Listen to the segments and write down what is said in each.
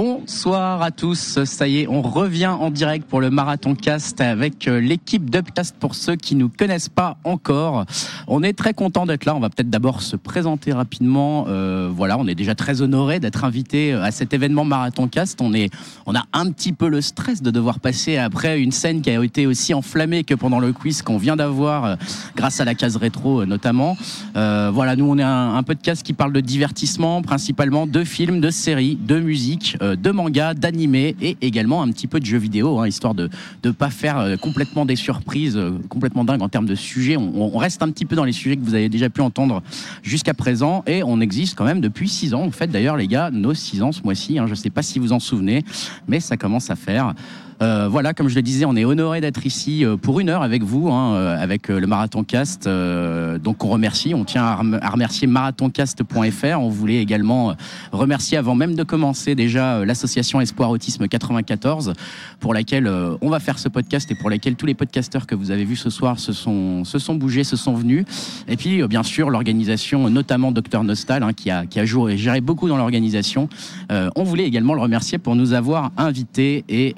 Bonsoir à tous. Ça y est, on revient en direct pour le Marathon Cast avec euh, l'équipe d'Upcast pour ceux qui nous connaissent pas encore. On est très content d'être là. On va peut-être d'abord se présenter rapidement. Euh, voilà, on est déjà très honoré d'être invité euh, à cet événement Marathon Cast. On est, on a un petit peu le stress de devoir passer après une scène qui a été aussi enflammée que pendant le quiz qu'on vient d'avoir euh, grâce à la case rétro notamment. Euh, voilà, nous on est un, podcast qui parle de divertissement, principalement de films, de séries, de musique, de manga, d'animé et également un petit peu de jeux vidéo, hein, histoire de ne pas faire euh, complètement des surprises, euh, complètement dingues en termes de sujets. On, reste un petit peu dans les sujets que vous avez déjà pu entendre jusqu'à présent et on existe quand même depuis six ans. En fait, d'ailleurs, les gars, nos six ans ce mois-ci, hein, je ne sais pas si vous en souvenez, mais ça commence à faire. Euh, voilà, comme je le disais, on est honoré d'être ici euh, pour une heure avec vous, hein, euh, avec le Marathon Cast. Donc on remercie, on tient à, rem- à remercier marathoncast.fr. On voulait également remercier avant même de commencer déjà l'association Espoir Autisme 94 pour laquelle on va faire ce podcast et pour laquelle tous les podcasteurs que vous avez vus ce soir se sont, bougés, se sont venus. Et puis bien sûr l'organisation, notamment Docteur Nostal, hein, qui a, qui a joué, géré beaucoup dans l'organisation. On voulait également le remercier pour nous avoir invités et,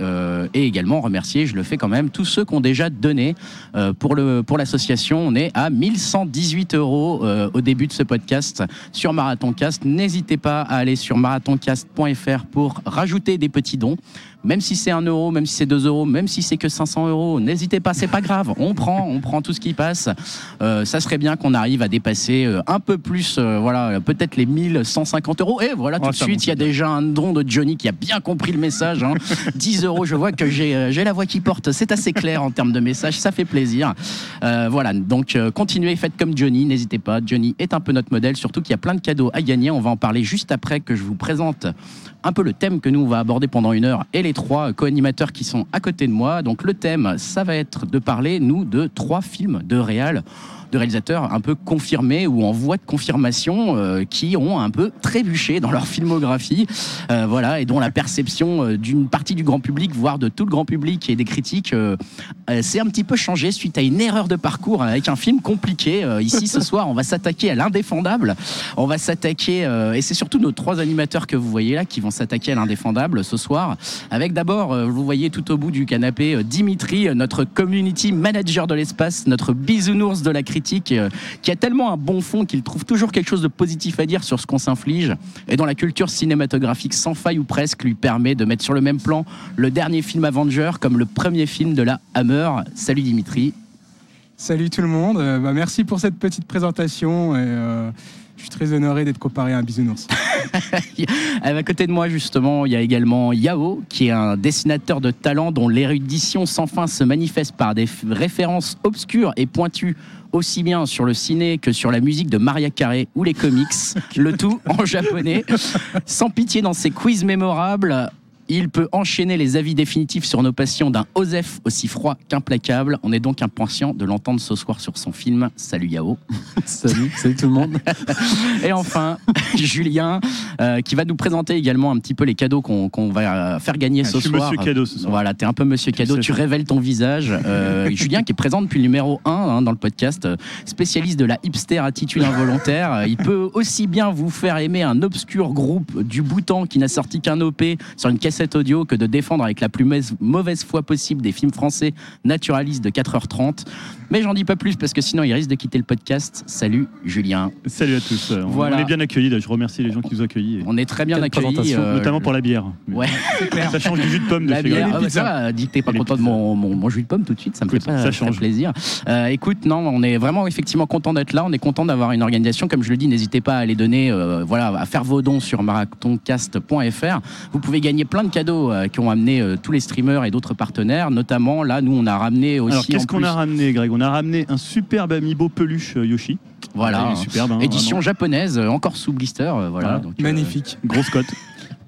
et également remercier, je le fais quand même, tous ceux qui ont déjà donné euh, pour le pour l'association. On est à 1118 euros euh, au début de ce podcast sur Marathoncast. N'hésitez pas à aller sur marathoncast.fr pour rajouter des petits dons. Même si c'est 1 euro, même si c'est 2 euros, même si c'est que 500 euros, n'hésitez pas, c'est pas grave. On prend, on prend tout ce qui passe. Euh, ça serait bien qu'on arrive à dépasser euh, un peu plus, euh, voilà, peut-être les 1150 euros. Et voilà, tout Oh, de suite, il y a déjà un don de Johnny qui a bien compris le message. hein. 10 euros, je vois que j'ai euh, j'ai la voix qui porte. C'est assez clair en termes de message, ça fait plaisir. Euh, voilà, donc euh, continuez, faites comme Johnny, n'hésitez pas. Johnny est un peu notre modèle, surtout qu'il y a plein de cadeaux à gagner. On va en parler juste après que je vous présente un peu le thème que nous on va aborder pendant une heure et les trois co-animateurs qui sont à côté de moi. Donc le thème, ça va être de parler, nous, de trois films de réal de réalisateurs un peu confirmés ou en voie de confirmation euh, qui ont un peu trébuché dans leur filmographie, euh, voilà, et dont la perception euh, d'une partie du grand public, voire de tout le grand public et des critiques, s'est un petit peu changée suite à une erreur de parcours avec un film compliqué. Ici ce soir, on va s'attaquer à l'indéfendable. On va s'attaquer, et c'est surtout nos trois animateurs que vous voyez là qui vont s'attaquer à l'indéfendable ce soir. Avec d'abord, vous voyez tout au bout du canapé, Dimitri, notre community manager de l'espace, notre bisounours de la critique, euh, qui a tellement un bon fond qu'il trouve toujours quelque chose de positif à dire sur ce qu'on s'inflige, et dont la culture cinématographique sans faille ou presque lui permet de mettre sur le même plan le dernier film Avenger comme le premier film de la Hammer. Salut Dimitri. Salut tout le monde, Euh, bah, merci pour cette petite présentation et euh, je suis très honoré d'être comparé à un bisounours. À côté de moi, justement, il y a également Yao, qui est un dessinateur de talent dont l'érudition sans fin se manifeste par des références obscures et pointues aussi bien sur le ciné que sur la musique de Maria Carey ou les comics, le tout en japonais. Sans pitié dans ses quiz mémorables, il peut enchaîner les avis définitifs sur nos passions d'un Osef aussi froid qu'implacable. On est donc impatient de l'entendre ce soir sur son film. Salut Yao. Salut, salut tout le monde. Et enfin, Julien, euh, qui va nous présenter également un petit peu les cadeaux qu'on va faire gagner Ah, ce je suis soir. monsieur cadeau ce soir. Voilà, t'es un peu monsieur cadeau, tu révèles ton visage. Euh, Julien qui est présent depuis le numéro 1 hein, dans le podcast, spécialiste de la hipster attitude involontaire. Il peut aussi bien vous faire aimer un obscur groupe du Bhoutan qui n'a sorti qu'un OP sur une audio que de défendre avec la plus mauvaise- foi possible des films français naturalistes de 4h30. Mais j'en dis pas plus parce que sinon il risque de quitter le podcast. Salut Julien. Salut à tous. Euh, on- Voilà. On est bien accueillis. là. Je remercie les gens qui nous ont accueillis. On est très bien accueillis. euh, notamment pour la bière. Ouais. Ça change du jus de pomme de La bière, ah bah ça va, dis que t'es pas content de mon, mon, mon jus de pomme tout de suite, ça me fait Écoute, pas ça très change. plaisir. Euh, écoute, non, on est vraiment effectivement content d'être là, on est content d'avoir une organisation, comme je le dis, n'hésitez pas à les donner, euh, voilà, à faire vos dons sur marathoncast.fr. Vous pouvez gagner plein de cadeaux euh, qui ont amené euh, tous les streamers et d'autres partenaires, notamment là, nous on a ramené aussi. Alors, qu'est-ce qu'on a ramené, Greg? On a ramené un superbe amiibo peluche euh, Yoshi. Voilà, superbe. hein, édition vraiment. japonaise, encore sous blister, euh, voilà. Voilà. donc, euh, Magnifique. Grosse cote.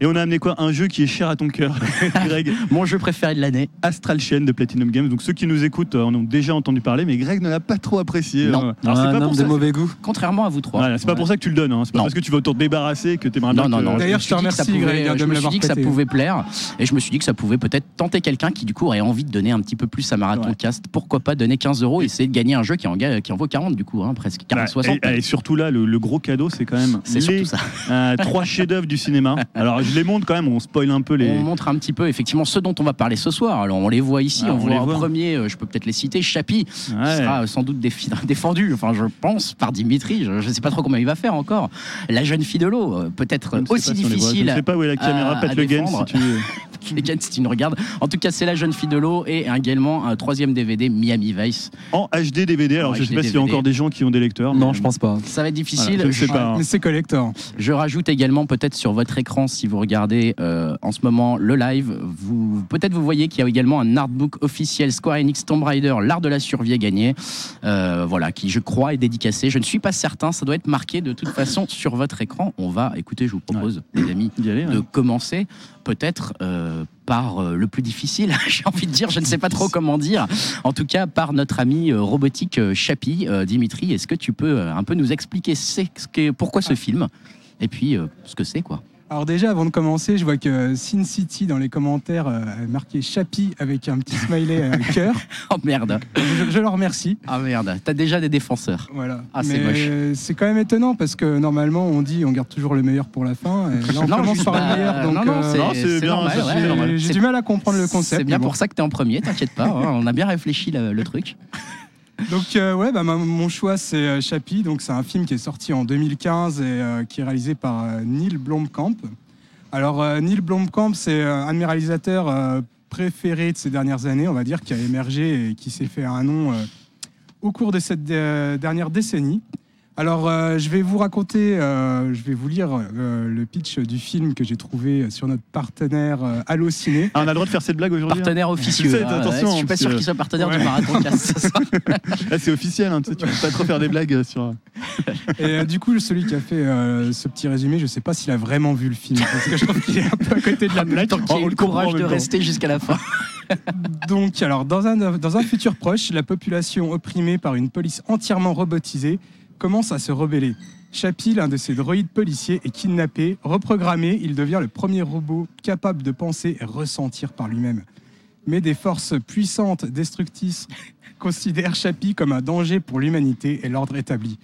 Et on a amené quoi? Un jeu qui est cher à ton cœur, Greg. mon jeu préféré de l'année. Astral Chain de Platinum Games. Donc ceux qui nous écoutent euh, en ont déjà entendu parler, mais Greg ne l'a pas trop apprécié. Non. hein. Alors c'est un pas homme pour de ça. mauvais goût. Contrairement à vous trois. Voilà, c'est pas Ouais. pour ça que tu le donnes. hein. C'est pas Non. parce que tu vas t'en débarrasser que t'aimerais bien. Non, non, que- non. D'ailleurs, me je te suis dit que ça remercie, Greg, de je me me suis l'avoir dit que ça prêté. pouvait plaire. Et je me suis dit que ça pouvait peut-être tenter quelqu'un qui, du coup, aurait envie de donner un petit peu plus à Marathon Ouais. Cast. Pourquoi pas donner 15 euros et essayer de gagner un jeu qui en, ga- qui en vaut 40, du coup, hein, presque. 40, Ouais, 60. et, et surtout là, le, le gros cadeau, c'est quand même C'est les surtout ça. euh, trois chefs-d'œuvre du cinéma. Alors, je je les montre quand même, on spoil un peu les. On montre un petit peu effectivement ceux dont on va parler ce soir. Alors on les voit ici, Ah, on, on voit en voit. premier, euh, je peux peut-être les citer, Chapi, qui sera sans doute défendu, enfin je pense, par Dimitri. Je ne sais pas trop comment il va faire encore. La jeune fille de l'eau, euh, peut-être ne sais aussi difficile. Je ne sais pas où est la caméra, à le game si tu si tu nous regardes. En tout cas, c'est la jeune fille de l'eau et également un troisième DVD, Miami Vice. En HD DVD, alors En je sais HD pas s'il y a encore des gens qui ont des lecteurs. Non, mais- je pense pas. Ça va être difficile. Voilà, je ne sais pas. hein. Mais c'est collector. Je rajoute également peut-être sur votre écran, si vous regardez euh, en ce moment le live, vous peut-être vous voyez qu'il y a également un artbook officiel Square Enix Tomb Raider, l'art de la survie à gagner, euh, voilà, qui je crois est dédicacé. Je ne suis pas certain, ça doit être marqué de toute façon sur votre écran. On va, écoutez, je vous propose, les amis, de commencer peut-être euh, par euh, le plus difficile, j'ai envie de dire, je ne sais pas trop comment dire. En tout cas, par notre ami euh, robotique euh, Chapi, Euh, Dimitri, est-ce que tu peux euh, un peu nous expliquer c'est- ce que- pourquoi ce film? Et puis euh, ce que c'est quoi Alors déjà, avant de commencer, je vois que Sin City dans les commentaires euh, a marqué Chapi avec un petit smiley à cœur. Oh merde Je, je leur remercie. Ah merde, t'as déjà des défenseurs. Voilà. Ah, c'est Mais c'est quand même étonnant parce que normalement on dit on garde toujours le meilleur pour la fin. Et là on Non, commence par le meilleur. Donc non, non, euh, c'est- bien, j'ai- du mal à comprendre le concept. C'est bien bon. pour ça que t'es en premier, t'inquiète pas, hein, on a bien réfléchi le, le truc. Donc euh, ouais, bah, mon choix c'est euh, Chappie. Donc c'est un film qui est sorti en 2015 et euh, qui est réalisé par Neil Blomkamp. Alors Neil Blomkamp, c'est un de mes réalisateurs préférés de ces dernières années, on va dire, qui a émergé et qui s'est fait un nom au cours de cette dernière décennie. Alors, euh, je vais vous raconter, euh, je vais vous lire euh, le pitch du film que j'ai trouvé sur notre partenaire euh, Allociné. Ah, on a le droit de faire cette blague aujourd'hui hein Partenaire officieux. sais, hein, attention, je suis pas sûr qu'il soit partenaire Ouais. du Marathon Cast ce soir. Là, c'est officiel, hein, tu, sais, tu peux pas trop faire des blagues sur. Et euh, du coup, celui qui a fait euh, ce petit résumé, je sais pas s'il a vraiment vu le film, parce que je trouve qu'il est un peu à côté de la blague. Tant qu'il Oh, ait le courage de rester jusqu'à la fin. Donc, alors, dans un, dans un futur proche, la population opprimée par une police entièrement robotisée commence à se rebeller. Chappie, l'un de ces droïdes policiers, est kidnappé, reprogrammé, il devient le premier robot capable de penser et ressentir par lui-même. Mais des forces puissantes, destructrices, considèrent Chappie comme un danger pour l'humanité et l'ordre établi.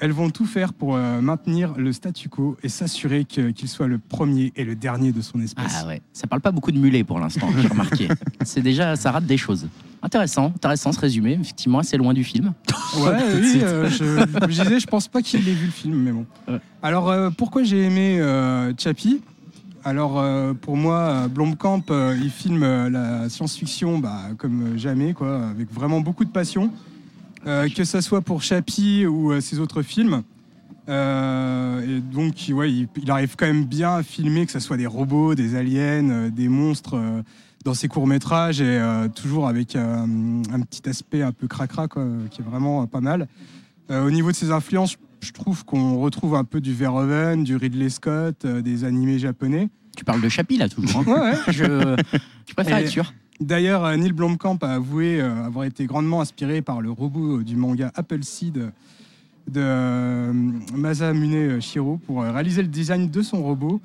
Elles vont tout faire pour euh, maintenir le statu quo et s'assurer qu'il soit le premier et le dernier de son espèce. Ah ouais, ça parle pas beaucoup de mulets pour l'instant, j'ai remarqué. C'est déjà, ça rate des choses. Intéressant, intéressant ce résumé, effectivement assez loin du film. Ouais, oui, euh, je, je disais, je pense pas qu'il ait vu le film, mais bon. Ouais. Alors, euh, pourquoi j'ai aimé euh, Chappie? Alors, euh, pour moi, Blomkamp, il filme la science-fiction bah, comme jamais, quoi, avec vraiment beaucoup de passion. Euh, que ça soit pour Chappie ou euh, ses autres films. Euh, et donc, ouais, il, il arrive quand même bien à filmer, que ce soit des robots, des aliens, des monstres dans ses courts-métrages, et euh, toujours avec euh, un petit aspect un peu cracra, quoi, qui est vraiment euh, pas mal. Au niveau de ses influences, je trouve qu'on retrouve un peu du Verhoeven, du Ridley Scott, des animés japonais. Tu parles de Chapi là toujours. hein. Ouais, ouais. je, je préfère Et- être sûr. D'ailleurs, euh, Neil Blomkamp a avoué euh, avoir été grandement inspiré par le robot euh, du manga Appleseed de Masamune Shiro pour réaliser le design de son robot.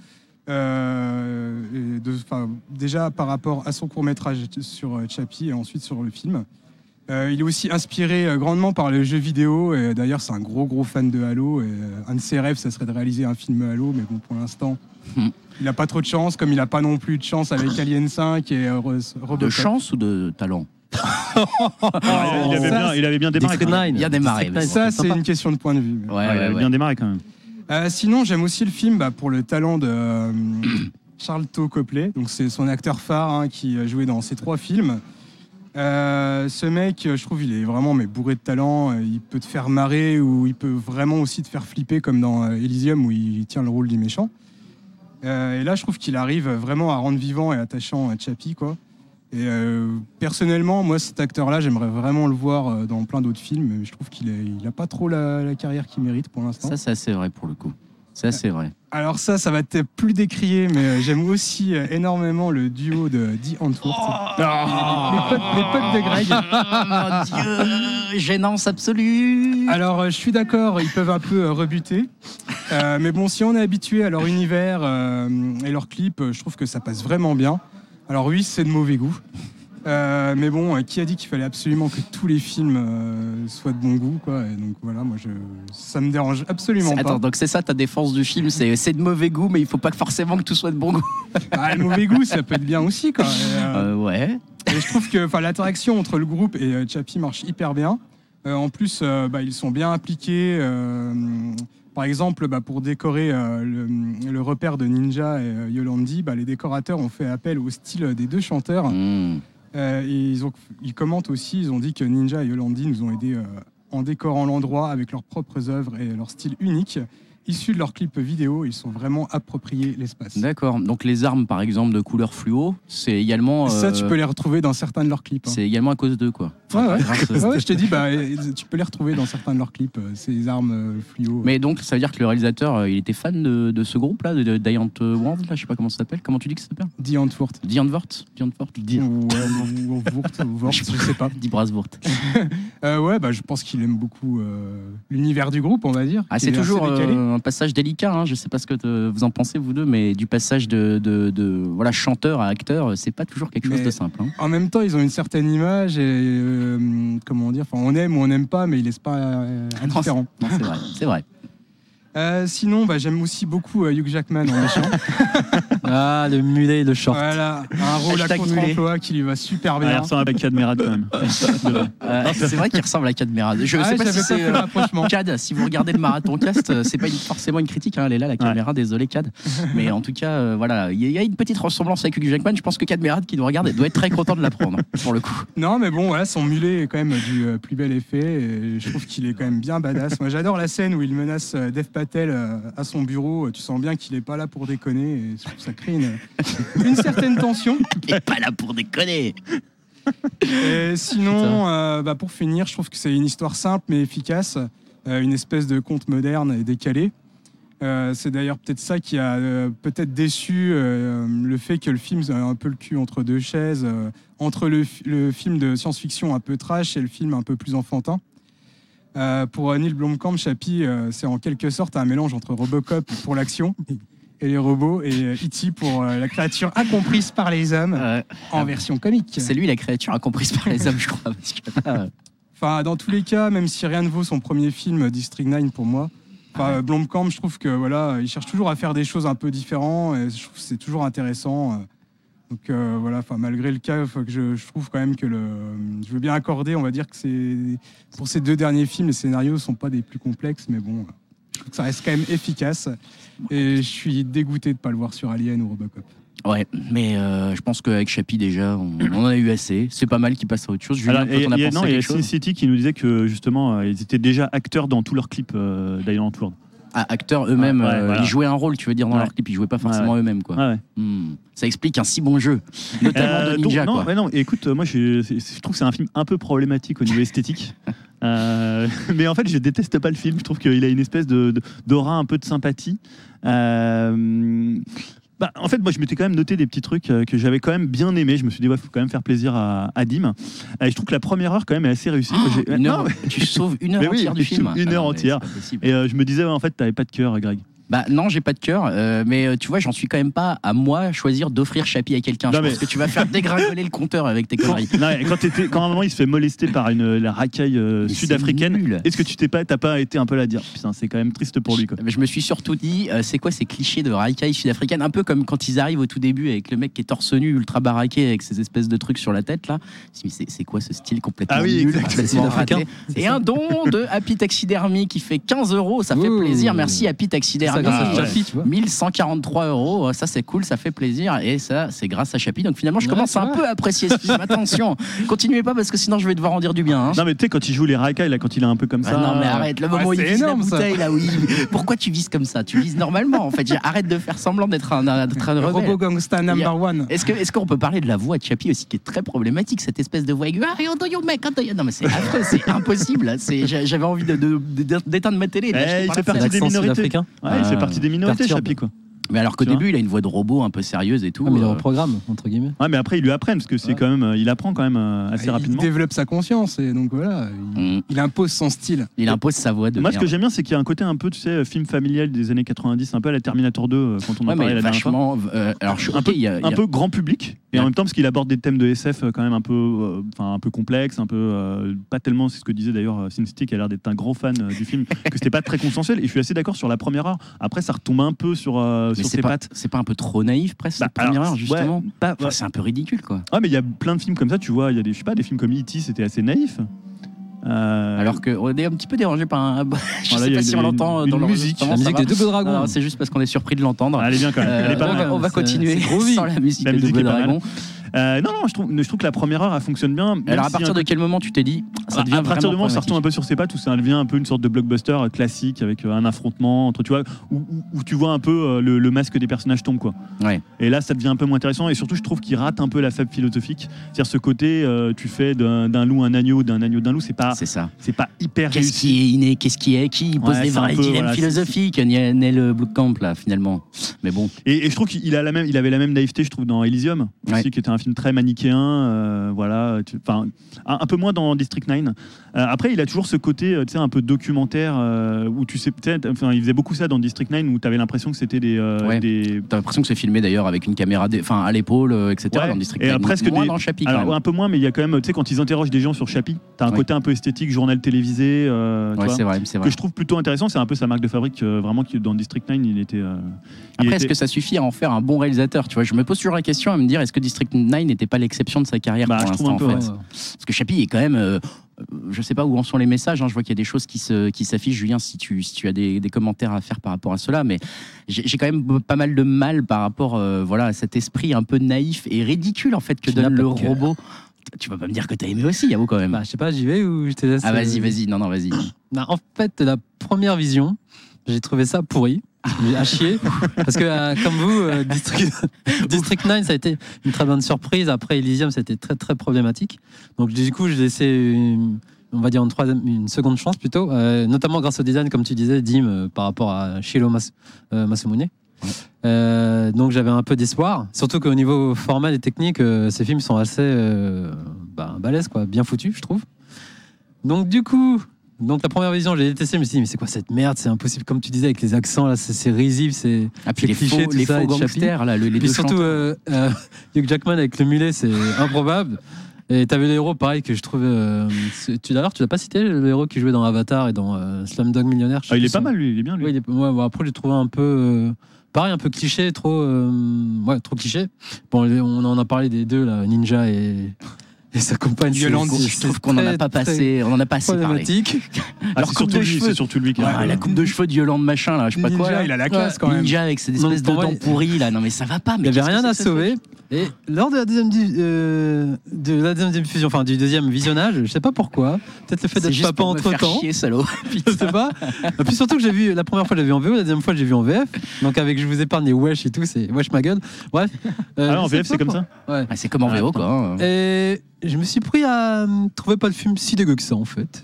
Déjà par rapport à son court métrage sur Chappie et ensuite sur le film. Il est aussi inspiré grandement par les jeux vidéo d'ailleurs c'est un gros gros fan de Halo un de ses rêves ça serait de réaliser un film Halo mais bon pour l'instant Hmm. Il n'a pas trop de chance comme il n'a pas non plus de chance avec Alien 5 et euh, Ro- De Robocop. chance ou de talent? Ah, il, avait ça, bien, il avait bien démarré. District quand même. 9. Il y a démarré, Ça, c'est une question de point de vue. Ouais, Ouais, il avait ouais. bien démarré quand même. Euh, sinon, j'aime aussi le film bah, pour le talent de euh, Charlton Copley. Donc, c'est son acteur phare hein, qui a joué dans ces trois films. Euh, ce mec, je trouve, il est vraiment mais bourré de talent. Il peut te faire marrer ou il peut vraiment aussi te faire flipper, comme dans Elysium où il tient le rôle du méchant. Euh, et là, je trouve qu'il arrive vraiment à rendre vivant et attachant euh, Chappie, quoi. Et euh, personnellement, moi, cet acteur-là, j'aimerais vraiment le voir dans plein d'autres films. mais Je trouve qu'il n'a pas trop la, la carrière qu'il mérite pour l'instant. Ça, c'est assez vrai pour le coup. Ça, c'est vrai. Alors ça, ça va être plus décrié, mais euh, j'aime aussi euh, énormément le duo de Die Antwoord. Oh. les, potes, les potes de Greg. Oh mon Dieu Gênance absolue Alors, euh, je suis d'accord, ils peuvent un peu rebuter. Euh, mais bon, si on est habitué à leur univers euh, et leurs clips, je trouve que ça passe vraiment bien. Alors oui, c'est de mauvais goût. Euh, mais bon, euh, qui a dit qu'il fallait absolument que tous les films euh, soient de bon goût, quoi. Et donc voilà, moi, je, ça me dérange absolument Attends, pas. donc c'est ça ta défense du film, c'est c'est de mauvais goût, mais il faut pas que forcément que tout soit de bon goût. Ah, le mauvais goût, ça peut être bien aussi, quoi. Et, euh, ouais. et je trouve que, l'interaction entre le groupe et Chappie marche hyper bien. En plus, bah, ils sont bien impliqués. par exemple, bah, pour décorer euh, le, le repère de Ninja et euh, Yolandi, bah, les décorateurs ont fait appel au style des deux chanteurs. Hmm. Euh, et ils, ont, ils commentent aussi, ils ont dit que Ninja et Yolandi nous ont aidés euh, en décorant l'endroit avec leurs propres œuvres et leur style unique. Issus de leurs clips vidéo, ils sont vraiment appropriés l'espace. D'accord. Donc les armes, par exemple, de couleur fluo, c'est également. Ça, euh, tu peux les retrouver dans certains de leurs clips. hein. C'est également à cause d'eux, quoi. Ouais, ouais. Grâce- Ouais, ouais, je te dis, bah, tu peux les retrouver dans certains de leurs clips, euh, ces armes euh, fluo. Mais donc, ça veut dire que le réalisateur, euh, il était fan de, de ce groupe-là, de, de Giant World, là, je sais pas comment ça s'appelle. Comment tu dis que ça s'appelle? Euh, ou- ou Wurt, ou Wort, je sais pas. Di Brasvoort. Euh, ouais, bah, je pense qu'il aime beaucoup euh, l'univers du groupe, on va dire. Ah, c'est toujours euh, un passage délicat. Hein. Je sais pas ce que vous en pensez vous deux, mais du passage de, de, de, voilà chanteur à acteur, c'est pas toujours quelque chose de simple. hein. En même temps, ils ont une certaine image et euh, comment dire, enfin, on aime ou on n'aime pas, mais il laisse pas euh, indifférent. Non, c'est vrai, c'est vrai. Euh, sinon, bah, j'aime aussi beaucoup euh, Hugh Jackman en méchant. Ah, le mulet, le short. voilà, un rôle à contre-emploi qui lui va super Ah, il bien. ressemble à Cadmerade quand même. Euh, c'est vrai qu'il ressemble à Cadmerade. Je Ah, sais pas si c'est euh, rapprochement. Cad. Si vous regardez le marathon cast, euh, c'est pas une- forcément une critique. hein, Elle est là, la caméra. Désolé, Cad. Mais en tout cas, euh, voilà, il y, a- il y a une petite ressemblance avec Hugh Jackman. Je pense que Cadmerade qui nous regarde doit être très content de l'apprendre pour le coup. Non, mais bon, voilà, son mulet est quand même du euh, plus bel effet. Et je trouve qu'il est quand même bien badass. Moi, j'adore la scène où il menace Dev Patel à son bureau. Tu sens bien qu'il est pas là pour déconner. Et je trouve que ça crée une, une certaine tension. Il est pas là pour déconner. Et sinon, euh, bah, pour finir, je trouve que c'est une histoire simple mais efficace. euh, une espèce de conte moderne et décalé. Euh, c'est d'ailleurs peut-être ça qui a euh, peut-être déçu euh, le fait que le film a un peu le cul entre deux chaises, euh, entre le, fi- le film de science-fiction un peu trash et le film un peu plus enfantin. Euh, pour Neil Blomkamp, Chappie, euh, c'est en quelque sorte un mélange entre Robocop pour l'action et les robots et euh, E.T. pour euh, la créature incomprise par les hommes Euh, en version comique. c'est lui la créature incomprise par les hommes, je crois. Parce que, là, Enfin, dans tous les cas, même si rien ne vaut son premier film, District 9 pour moi, enfin, Blomkamp, je trouve que voilà, il cherche toujours à faire des choses un peu différentes et je trouve que c'est toujours intéressant. euh. Donc euh, voilà, enfin, malgré le cas, faut que je, je trouve quand même que le, je veux bien accorder, on va dire que c'est pour ces deux derniers films, les scénarios sont pas des plus complexes, mais bon, je trouve que ça reste quand même efficace. Et je suis dégoûté de pas le voir sur Alien ou Robocop. Ouais, mais euh, je pense qu'avec Chappie déjà, on, on en a eu assez. C'est pas mal qu'il passe à autre chose. Julien, Alors, et- y a- pensé non, à quelque chose City qui nous disait que justement, euh, ils étaient déjà acteurs dans tous leurs clips euh, d'Island World. Ah, acteurs eux-mêmes, Ouais, ouais, euh, voilà. ils jouaient un rôle, tu veux dire, dans Ouais. leur clip. Ils jouaient pas forcément eux-mêmes, quoi. Ouais, ouais. Hmm. Ça explique un si bon jeu, notamment Euh, de donc, Ninja, non, quoi. ouais, non, écoute, moi je trouve que c'est un film un peu problématique au niveau esthétique. Euh, mais en fait, je déteste pas le film. Je trouve qu'il a une espèce de, d'aura un peu de sympathie. Euh, bah, en fait, moi, je m'étais quand même noté des petits trucs euh, que j'avais quand même bien aimé. Je me suis dit, il faut quand même faire plaisir à, à Dim. Je trouve que la première heure, quand même, est assez réussie. Une heure- Non, tu sauves une heure Mais oui, entière du film. une Ah heure non, entière. Et euh, je me disais, ouais, en fait, t'avais pas de cœur, Greg. Bah non, j'ai pas de cœur, euh, mais euh, tu vois, j'en suis quand même pas à moi choisir d'offrir Chappie à quelqu'un. Je Non, mais- pense que tu vas faire dégringoler le compteur avec tes conneries. non, quand, à un moment il se fait molester par une, la racaille euh, sud-africaine, nul. est-ce que tu t'es pas, t'as pas été un peu là à dire putain c'est quand même triste pour lui quoi. Mais Je me suis surtout dit, euh, c'est quoi ces clichés de racaille sud-africaine? Un peu comme quand ils arrivent au tout début avec le mec qui est torse nu, ultra baraqué, avec ces espèces de trucs sur la tête là. Je C'est quoi ce style complètement Ah oui, nul, exact. complètement Sud-africain, raté c'est Et ça. un don de Happy Taxidermy qui fait 15 euros, ça fait plaisir. Merci Happy Ça, grâce à Ah, ouais. Chappie, tu vois. 1143 euros, ça c'est cool, ça fait plaisir et ça c'est grâce à Chappie. Donc finalement je Ouais, commence à un peu apprécier ce film. Attention, continuez pas parce que sinon je vais devoir en dire du bien. hein. Non mais tu sais quand il joue les racailles là quand il est un peu comme Ah ça. non mais arrête, le Ouais, moment où il c'est vise énorme, la ça. bouteille là, oui. Pourquoi tu vises comme ça? Tu vises normalement en fait. Arrête de faire semblant d'être un, d'être un rebelle. Robo Gangsta number one. Est-ce que est-ce qu'on peut parler de la voix de Chappie aussi qui est très problématique cette espèce de voix aiguë? Ah, yo, yo, mec, non mais c'est affreux, c'est impossible. C'est j'a- j'avais envie de, de- de- d'éteindre ma télé. et Eh, il par fait la partie fenêtre. des L'accent minorités. sud-africain. Ouais, il Ah, partie des minorités. Chappie quoi. Mais alors qu'au début il a une voix de robot un peu sérieuse et tout. Ah, mais il euh, reprogramme, entre guillemets. Ouais mais après ils lui apprennent parce que c'est Ouais. quand même euh, il apprend quand même euh, assez il rapidement. développe sa conscience et donc voilà, il, mm, il impose son style. il impose sa voix de Moi ce que j'aime bien c'est qu'il y a un côté un peu tu sais film familial des années 90 un peu à la Terminator 2 euh, quand on en Ouais, parlait la dernière fois. vachement. euh, alors, je suis Un peu- il y a- il y Un a- peu grand public Et en même temps, parce qu'il aborde des thèmes de SF quand même un peu, euh, enfin un peu complexes, un peu euh, pas tellement. C'est ce que disait d'ailleurs Sin City, qui a l'air d'être un grand fan euh, du film, que c'était pas très consensuel. Et je suis assez d'accord sur la première heure. Après, ça retombe un peu sur euh, Mais sur c'est ses pas, pattes. c'est pas un peu trop naïf presque Bah, cette première alors, heure ouais, justement. Enfin, c'est un peu ridicule quoi. Ah, mais il y a plein de films comme ça, tu vois. Il y a des, je sais pas, des films comme E.T. C'était assez naïf. Euh, Alors qu'on est un petit peu dérangé par un. je Voilà, sais pas si on l'entend dans musique. La musique va des Double Dragons. C'est juste parce qu'on est surpris de l'entendre. elle est bien quand même. elle est pas Euh, mal. on va continuer sans la musique La de musique Double est pas mal. Dragon. Euh, non, non, je trouve, je trouve que la première heure, elle fonctionne bien. Alors à partir de quel moment tu t'es dit ça devient à partir du moment où ça retombe un peu sur ses pattes, où ça devient un peu une sorte de blockbuster euh, classique avec euh, un affrontement entre, tu vois, où, où- où tu vois un peu le, le masque des personnages tombe, quoi. Ouais. Et là, ça devient un peu moins intéressant. Et surtout, je trouve qu'il rate un peu la faible philosophique. C'est-à-dire ce côté, euh, tu fais d'un loup un agneau, d'un agneau d'un loup, c'est pas, C'est ça. c'est pas hyper Qu'est-ce qui est inné, qu'est-ce qui est qui pose Ouais, des vrais dilemmes voilà, philosophiques. N'est le Blue Camp là finalement. Mais bon, Et, et je trouve qu'il a la même, il avait la même naïveté, je trouve, dans Elysium, Ouais. aussi, qui était un film très manichéen. euh, voilà, tu- un, un peu moins dans District 9. Euh, après, il a toujours ce côté, euh, tu sais, un peu documentaire, où tu sais, peut-être, enfin, il faisait beaucoup ça dans District 9, où tu avais l'impression que c'était des, Ouais. des, t'as l'impression que c'est filmé d'ailleurs avec une caméra, enfin à l'épaule, etc. Ouais. Dans District Et 9. presque moins des- dans le chapitre. Alors un peu moins, mais il y a quand même, tu sais, quand ils interrogent des gens sur Chapi, t'as un côté un peu esthétique, journal télévisé, euh, tu Ouais, vois, vrai, c'est vrai. que je trouve plutôt intéressant. C'est un peu sa marque de fabrique, euh, vraiment, qui dans District 9, il était. euh, il Après, est-ce que ça suffit à en faire un bon réalisateur Tu vois, je me pose toujours la question à me dire est-ce que District 9 n'était pas l'exception de sa carrière Bah, pour l'instant en peu, fait Ouais. Parce que Chapi est quand même. euh, je sais pas où en sont les messages. hein, je vois qu'il y a des choses qui se qui s'affichent. Julien, si tu si tu as des, des commentaires à faire par rapport à cela, mais j'ai j'ai quand même pas mal de mal par rapport euh, voilà à cet esprit un peu naïf et ridicule en fait que Tu donne le robot. Tu vas pas me dire que t'as aimé aussi, Yavo quand même. Bah, je sais pas, j'y vais ou je te laisse. ah vas-y, euh, vas-y. Non non, vas-y. Bah, en fait, la première vision, j'ai trouvé ça pourri. À chier. Parce que, euh, comme vous, euh, District, District 9, ça a été une très bonne surprise. Après, Elysium, ça a été très, très problématique. Donc, du coup, j'ai laissé, une- on va dire, une, troisième, une seconde chance plutôt. euh, notamment grâce au design, comme tu disais, Dim, par rapport à Shiro Mas, Masumune. Donc, j'avais un peu d'espoir. Surtout qu'au niveau formel et technique, ces films sont assez bah, balèzes, quoi, bien foutus, je trouve. Donc, du coup, donc la première vision, j'ai détesté. Je me suis dit, mais c'est quoi cette merde? C'est impossible, comme tu disais, avec les accents, là, c'est- risible. C'est... Ah puis les cliché, faux, tout les ça, faux gangsters là, le- les Puis deux surtout, chanteurs. euh, euh, Hugh Jackman avec le mulet, c'est improbable. Et t'avais les héros, pareil, que je trouvais. euh, tu, d'ailleurs, tu l'as pas cité, le héros qui jouait dans Avatar et dans euh, Slumdog Millionnaire Ah, il est pas mal, lui, il est bien, lui. Ouais, il est- ouais, bon, après, j'ai trouvé un peu. euh, pareil, un peu cliché, trop. euh, ouais, trop cliché. Bon, on en a parlé des deux, là, Ninja et, et sa compagne. Yolande, je trouve qu'on en a pas passé, on en a pas assez parlé. Ah, leur c'est coupe surtout de lui, cheveux. c'est surtout lui qui Ouais, la coupe de cheveux de Yolande machin là, je sais pas quoi. Ninja, là. il a la classe quand même. Ninja avec espèces pour de dents pourries là, non mais ça va pas. Il n'y avait rien à sauver. Et lors de la deuxième, euh, de la deuxième diffusion, enfin du deuxième visionnage, je sais pas pourquoi, peut-être le fait d'être papa pour me entre faire temps. chier, salaud. Je sais pas. Et puis surtout que j'ai vu la première fois j'ai vu en VO, la deuxième fois j'ai vu en VF. Donc avec je vous épargne les wesh et tout, c'est wesh ma gueule. Bref. Euh, Ah, en VF, c'est comme ça? Ouais. Ah, c'est comme en Ah, VO quoi. hein. Et je me suis pris à euh, trouver pas le film si dégueu que ça en fait.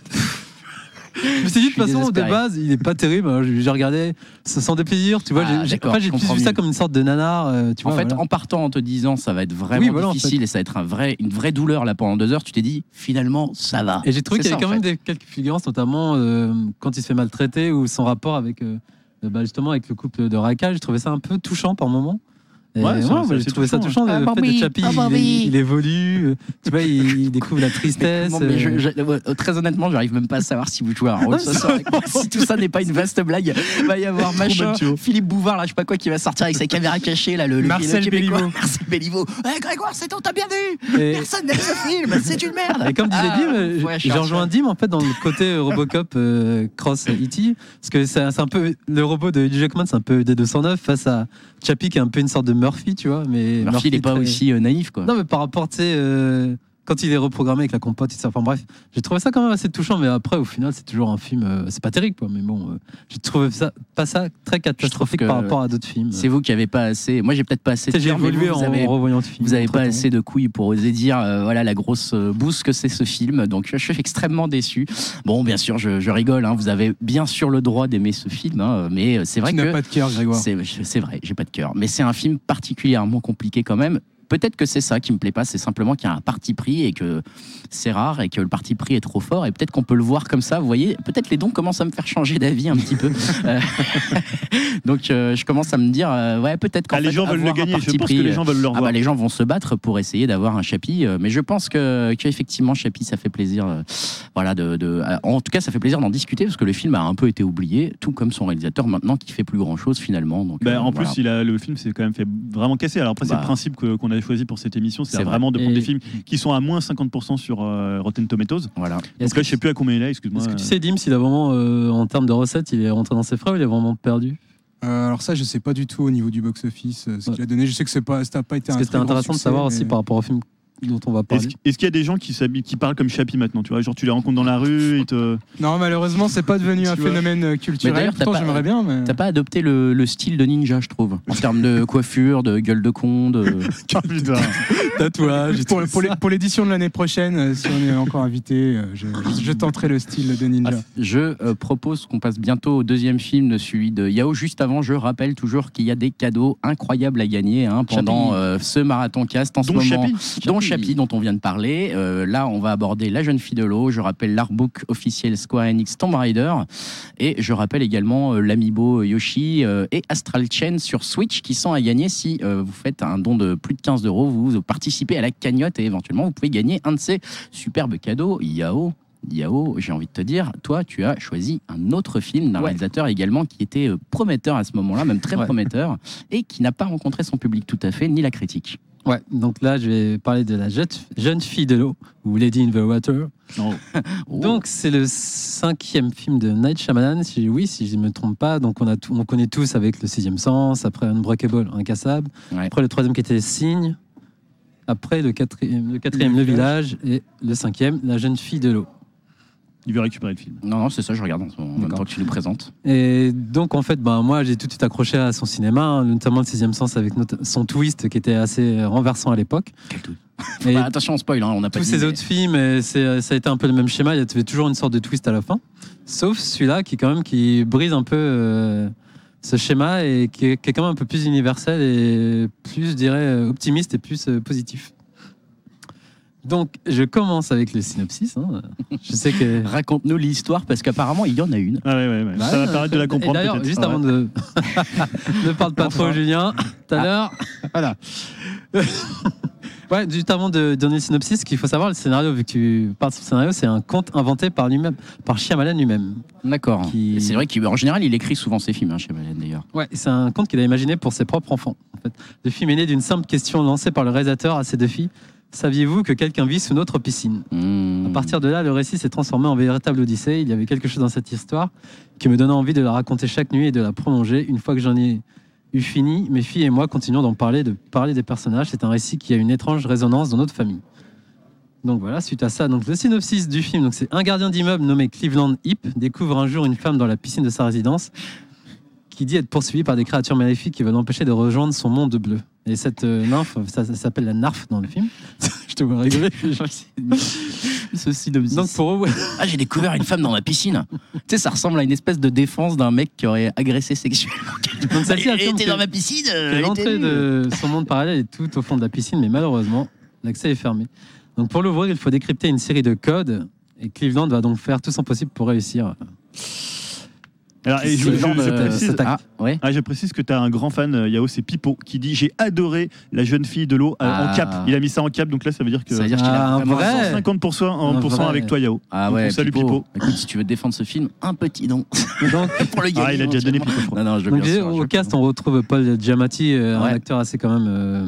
Je me suis dit de toute façon de base il est pas terrible. Alors, J'ai regardé sans déplaisir, tu vois. Ah, j'ai- j'ai plus vu ça comme une sorte de nanar. euh, tu En vois, fait, voilà. en partant en te disant ça va être vraiment Oui, voilà, en difficile et ça va être un vrai, une vraie douleur là pendant deux heures, tu t'es dit finalement ça va. Et j'ai trouvé C'est qu'il y avait quand en même des, quelques figurances, notamment euh, quand il se fait maltraiter ou son rapport avec, euh, bah, justement, avec le couple de Raka. J'ai trouvé ça un peu touchant par moment. Et Ouais, ça- moi, ça, j'ai c'est trouvé ça touchant, touchant. hein. Le Ah, fait Barbie, de Chappie, ah, il, Barbie. il évolue. euh, Tu vois, il, il découvre la Mais tristesse. comment- mais je- euh, je- ouais, très honnêtement, j'arrive même pas à savoir si vous jouez un rôle ce soir. Si tout ça n'est pas une vaste blague, va y avoir machin. Philippe Bouvard, là, je sais pas quoi, qui va sortir avec sa caméra cachée, là, le, le Marcel Québécois. Béliveau. Marcel Béliveau. Eh, Grégoire, c'est ton, t'as bien vu et, Personne n'aime ce film, c'est une merde. et comme disait Ah, Dim, euh, ouais, j'ai rejoint Dim en fait dans le côté euh, Robocop euh, cross E.T. Parce que c'est c'est un peu le robot de Hugh Jackman, c'est un peu D209 face à Chappie qui est un peu une sorte de Murphy, tu vois. Mais Murphy, il est pas très- aussi euh, naïf, quoi. Non, mais par rapport, tu sais, euh, quand il est reprogrammé avec la compote ça, enfin bref, j'ai trouvé ça quand même assez touchant, mais après, au final, c'est toujours un film, euh, c'est pas terrible, quoi, mais bon, euh, j'ai trouvé ça, pas ça très catastrophique que par rapport à d'autres films. C'est vous qui avez pas assez. Moi, j'ai peut-être pas assez Tu de mais évolué vous, en, avez- revoyant le film. Vous n'avez pas assez de couilles pour oser dire euh, voilà la grosse euh, bouse que c'est ce film. Donc je suis extrêmement déçu. Bon, bien sûr, je, je rigole. hein, vous avez bien sûr le droit d'aimer ce film, hein, mais c'est vrai Tu n'as que pas de cœur, Grégoire. c'est vrai, j'ai pas de cœur. Mais c'est un film particulièrement compliqué quand même. Peut-être que c'est ça qui me plaît pas, c'est simplement qu'il y a un parti pris et que c'est rare et que le parti pris est trop fort et peut-être qu'on peut le voir comme ça. Vous voyez, peut-être les dons commencent à me faire changer d'avis un petit peu. Euh, Donc euh, je commence à me dire, euh, ouais, peut-être qu'en Ah, les gens veulent le gagner. Je pense que les gens veulent le ah revoir. bah, les gens vont se battre pour essayer d'avoir un Chapi, euh, mais je pense que qu'effectivement Chapi ça fait plaisir, euh, voilà, de, de- euh, en tout cas ça fait plaisir d'en discuter parce que le film a un peu été oublié, tout comme son réalisateur maintenant qui fait plus grand chose finalement. Donc euh, en voilà. plus, il a, le film s'est quand même fait vraiment casser. Alors après, c'est Bah. le principe que- qu'on avait choisi pour cette émission, c'est C'est vrai. vraiment de prendre Et- des films qui sont à moins 50% sur euh, Rotten Tomatoes. voilà. Est-ce Donc là, que, je sais plus à combien il est, excuse-moi. est-ce que tu sais, Dim, s'il a vraiment, euh, en termes de recettes, il est rentré dans ses frais ou il est vraiment perdu? Euh, alors ça, je sais pas du tout au niveau du box-office euh, ce Ouais. qu'il a donné. Je sais que c'est pas, ça n'a pas été Parce un que c'était intéressant de savoir mais- aussi par rapport au film dont on va Est-ce parler. est-ce qu'il y a des gens qui, s'habillent- qui parlent comme Chappie maintenant tu vois? Genre, tu les rencontres dans la rue, te. Non, malheureusement, c'est pas devenu un phénomène euh, Mais culturel. t'as Pourtant, pas- j'aimerais bien, mais... T'as pas adopté le, le style de ninja, je trouve, en termes de coiffure, de gueule de con, de. Ah, putain. Tatouage. Pour, pour les- pour l'édition de l'année prochaine, euh, si on est encore invité, euh, je, je tenterai le style de ninja. Je euh, propose qu'on passe bientôt au deuxième film de celui de Yao. Juste avant, je rappelle toujours qu'il y a des cadeaux incroyables à gagner hein, pendant euh, ce marathon cast en ce moment. Dont Chappie, dont on vient de parler. Euh, là, on va aborder La jeune fille de l'eau. Je rappelle l'artbook officiel Square Enix Tomb Raider. Et je rappelle également euh, l'amiibo Yoshi euh, et Astral Chain sur Switch qui sont à gagner si euh, vous faites un don de plus de 15 euros. Vous participez à la cagnotte et éventuellement vous pouvez gagner un de ces superbes cadeaux. Yao. Yao, j'ai envie de te dire, toi, tu as choisi un autre film d'un Ouais. réalisateur également qui était prometteur à ce moment-là, même très Ouais. prometteur, et qui n'a pas rencontré son public tout à fait, ni la critique. Ouais, donc là, je vais parler de la jeune, fille de l'eau, ou Lady in the Water. Oh. Donc, c'est le cinquième film de Night Shyamalan, si, oui, si je ne me trompe pas. Donc, on, a tout- on connaît tous avec Le Sixième Sens, après Unbreakable, Incassable, Ouais. après le troisième qui était Signe, après le quatrième, le, quatrième, le village, et le cinquième, La jeune fille de l'eau. Il veut récupérer le film. Non, non, c'est ça, je regarde en, ce moment, en même temps que tu nous présentes. Et donc, en fait, ben, moi, j'ai tout de suite accroché à son cinéma, hein, notamment Le Sixième Sens avec son twist qui était assez renversant à l'époque. Quel. Et Bah, attention, on spoil, hein, on n'a pas tous dit, ces mais- autres films, et ça a été un peu le même schéma. Il y avait toujours une sorte de twist à la fin. Sauf celui-là qui, quand même, qui brise un peu euh, ce schéma et qui est, qui est quand même un peu plus universel et plus, je dirais, optimiste et plus euh, positif. Donc, je commence avec le synopsis. hein. Je sais que. Raconte-nous l'histoire, parce qu'apparemment, il y en a une. Ah ouais, ouais, ouais. ça va permettre de la Et comprendre. D'ailleurs, peut-être. juste Ouais. avant de. ne parle pas trop. Julien. Tout à l'heure. Voilà. ouais, juste avant de donner le synopsis, ce qu'il faut savoir, le scénario, vu que tu parles de son scénario, c'est un conte inventé par lui-même, par Shyamalan lui-même. D'accord. Qui- C'est vrai qu'en général, il écrit souvent ses films, hein, Valène, d'ailleurs. Ouais, c'est un conte qu'il a imaginé pour ses propres enfants. En fait. Le film est né d'une simple question lancée par le réalisateur à ses deux filles. Saviez-vous que quelqu'un vit sous notre piscine Mmh. À partir de là, le récit s'est transformé en véritable odyssée. Il y avait quelque chose dans cette histoire qui me donnait envie de la raconter chaque nuit et de la prolonger. Une fois que j'en ai eu fini, mes filles et moi continuons d'en parler, de parler des personnages. C'est un récit qui a une étrange résonance dans notre famille. Donc voilà, suite à ça, donc le synopsis du film, donc c'est un gardien d'immeuble nommé Cleveland Hip découvre un jour une femme dans la piscine de sa résidence qui dit être poursuivie par des créatures maléfiques qui veulent l'empêcher de rejoindre son monde bleu. Et cette euh, nymphe, ça, ça s'appelle la narf dans le film. Je te vois rigoler. Ce synopsis. Donc pour eux, Ah, j'ai découvert une femme dans ma piscine. tu sais, ça ressemble à une espèce de défense d'un mec qui aurait agressé sexuellement. donc celle-ci Elle était dans ma piscine. l'entrée de son monde parallèle est tout au fond de la piscine, mais malheureusement, l'accès est fermé. Donc pour l'ouvrir, il faut décrypter une série de codes, et Cleveland va donc faire tout son possible pour réussir. Alors, et je, je- je précise. Ah, ouais. Ah, je précise que tu as un grand fan, euh, Yao, c'est Pipo, qui dit J'ai adoré la jeune fille de l'eau euh, Ah. en cap. Il a mis ça en cap, donc là, ça veut dire que Ça veut dire qu'il a Ah, un vrai 150% en Un pourcent vrai. avec toi, Yao. Ah Donc, ouais, on salue Pipo. Pipo. Écoute, si tu veux défendre ce film, un petit don Donc, pour le gagner. Ah, il a déjà donné. Pipo. Non, non, je veux donc bien sûr, au cast, on retrouve Paul Giamatti, euh, un Ouais. acteur assez quand même. euh,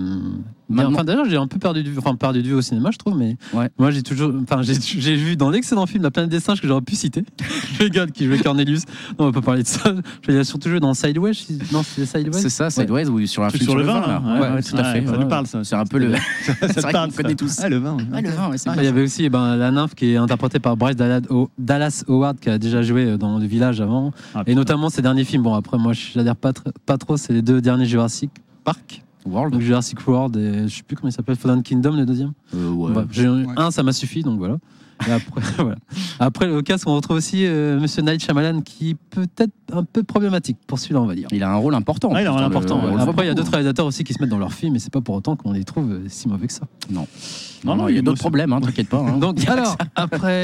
Enfin, d'ailleurs, j'ai un peu perdu de vue, enfin, perdu de vue au cinéma, je trouve, mais Ouais. moi, j'ai toujours, enfin, j'ai vu dans l'excellent film La planète des singes que j'aurais pu citer. Le gars qui jouait Cornelius. Non, on va pas parler de ça. Il a surtout joué dans Sideways. si- Non, c'est Sideways. C'est ça, Sideways ou sur un film sur le vin, là. là. Ouais, Ouais, ouais, tout à fait. ça ouais. nous parle, ça. C'est un peu le. Ça C'est vrai parle, qu'on connaît ça. tous. Ah, le vin. ouais. Ouais, le vin, ouais, c'est Ah, bien il y avait aussi eh ben, la nymphe qui est interprétée par Bryce Dallas, Ho- Dallas Howard qui a déjà joué dans Le Village avant. Ah, Et notamment ses derniers films. Bon, après, moi, j'adhère pas, tr- pas trop. C'est les deux derniers Jurassic Park. World. Donc Jurassic World et je sais plus comment il s'appelle, Fallen Kingdom, le deuxième. Euh, ouais. Bref, j'ai- Ouais. Un, ça m'a suffi, donc voilà. Et après, voilà. Après, au casque, on retrouve aussi euh, Monsieur Night Shyamalan qui peut être un peu problématique pour celui-là, on va dire. Il a un rôle important. Ah, il a un rôle important, le- ouais. le Après, il y a d'autres réalisateurs aussi qui se mettent dans leurs films, et c'est pas pour autant qu'on les trouve euh, si mauvais que ça. Non, Non, non, non, il y a d'autres problèmes, hein, t'inquiète pas. hein. Donc, alors,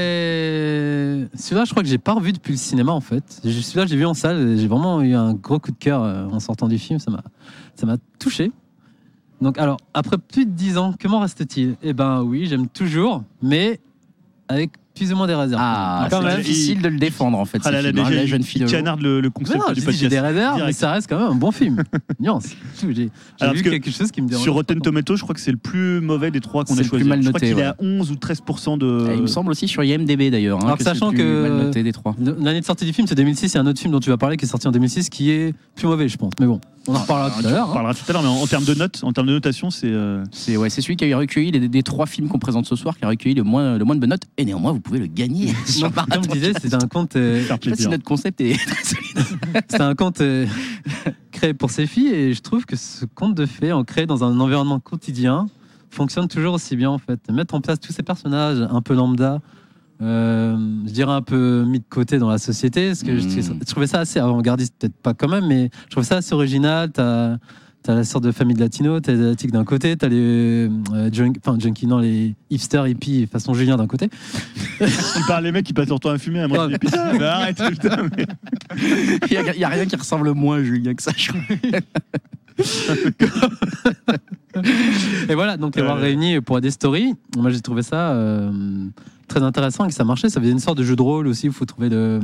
après. Celui-là, je crois que j'ai pas revu depuis le cinéma, en fait. Je- Celui-là, j'ai vu en salle, et j'ai vraiment eu un gros coup de cœur euh, en sortant du film. Ça m'a ça m'a touché. Donc, alors, après plus de 10 ans, comment reste-t-il? Eh ben, oui, j'aime toujours, mais avec des réserves. Ah, quand c'est même. difficile de le défendre en fait. Ah ce là là, film, hein, déjà, la jeune il- fille il de l'eau. canarde le, le Mais concept non, du je dis, podcast. j'ai des réserves, mais direct. ça reste quand même un bon film. Nuance. J'ai j'ai Alors, vu parce que quelque chose qui me dérange. Sur Rotten pas. Tomatoes, je crois que c'est le plus mauvais des trois qu'on C'est a le choisi. plus mal je crois noté, qu'il est ouais. à 11 ou 13% de. Et Il me semble aussi sur IMDB d'ailleurs. hein, Alors que sachant c'est le plus que- mal noté des trois. L'année de sortie du film, c'est 2006. Il y a un autre film dont tu vas parler qui est sorti en 2006 qui est plus mauvais, je pense. Mais bon, on en reparlera tout à l'heure. On hein. parlera tout à l'heure, mais en, en termes de notes, en termes de notation, c'est. euh, C'est ouais, c'est celui qui a recueilli les, des trois films qu'on présente ce soir, qui a recueilli le moins, le moins de bonnes notes. Et néanmoins, vous pouvez le gagner. sur Donc, comme je disais, c'est un compte, euh, faire Je sais pas si plaisir. notre concept est très solide. c'est un compte euh, créé pour ses filles et je trouve que ce conte de fées, ancré dans un environnement quotidien, fonctionne toujours aussi bien en fait. Mettre en place tous ces personnages un peu lambda, euh, je dirais un peu mis de côté dans la société, parce que je, Mm. je trouvais ça assez avant-gardiste, peut-être pas quand même, mais je trouvais ça assez original. T'as T'as la sorte de famille de latino, t'as les asiatiques d'un côté, t'as les euh, junk, enfin junkies, non, les hipsters hippies façon Julien d'un côté. Tu parles les mecs qui passent leur temps à fumer, moi je dis putain, mais arrête, putain. mais- Il n'y a, rien qui ressemble moins à Julien que ça, je trouve. Et voilà, donc les avoir ouais. réunis pour des stories, moi j'ai trouvé ça euh, très intéressant et que ça marchait. Ça faisait une sorte de jeu de rôle aussi, il faut trouver le,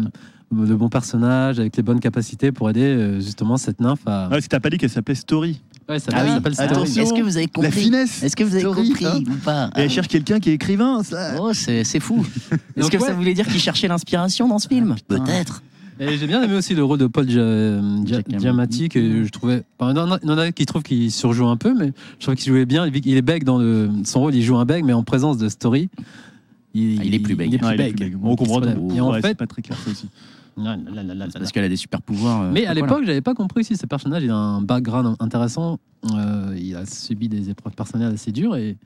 le bon personnage avec les bonnes capacités pour aider euh, justement cette nymphe à. Ouais, si t'as pas dit qu'elle s'appelait Story. Ouais, ça Ah oui, s'appelle Story. attention. Est-ce que vous avez La compris finesse. Est-ce que vous avez Story, compris hein. ou pas Et elle cherche quelqu'un qui est écrivain, ça. Oh, c'est c'est fou. Est-ce que ouais. ça voulait dire qu'il cherchait l'inspiration dans ce film putain. Peut-être. J'ai bien aimé aussi le rôle de Paul Gia- Gia- Giamatti. Que je trouvais. Il y en a- il y en a qui trouvent qu'il surjoue un peu, mais je trouvais qu'il jouait bien. Il est bègue dans le, son rôle, il joue un bègue, mais en présence de Story. Il, Ah, il est plus bègue. Il est plus Ouais, il est bègue. plus bègue. On comprend. Donc, Et en ouais, fait, pas très clair ça aussi. Parce qu'elle a des super pouvoirs. euh, Mais à voilà. l'époque, j'avais pas compris si ce personnage il a un background intéressant. Euh, il a subi des épreuves personnelles assez dures et,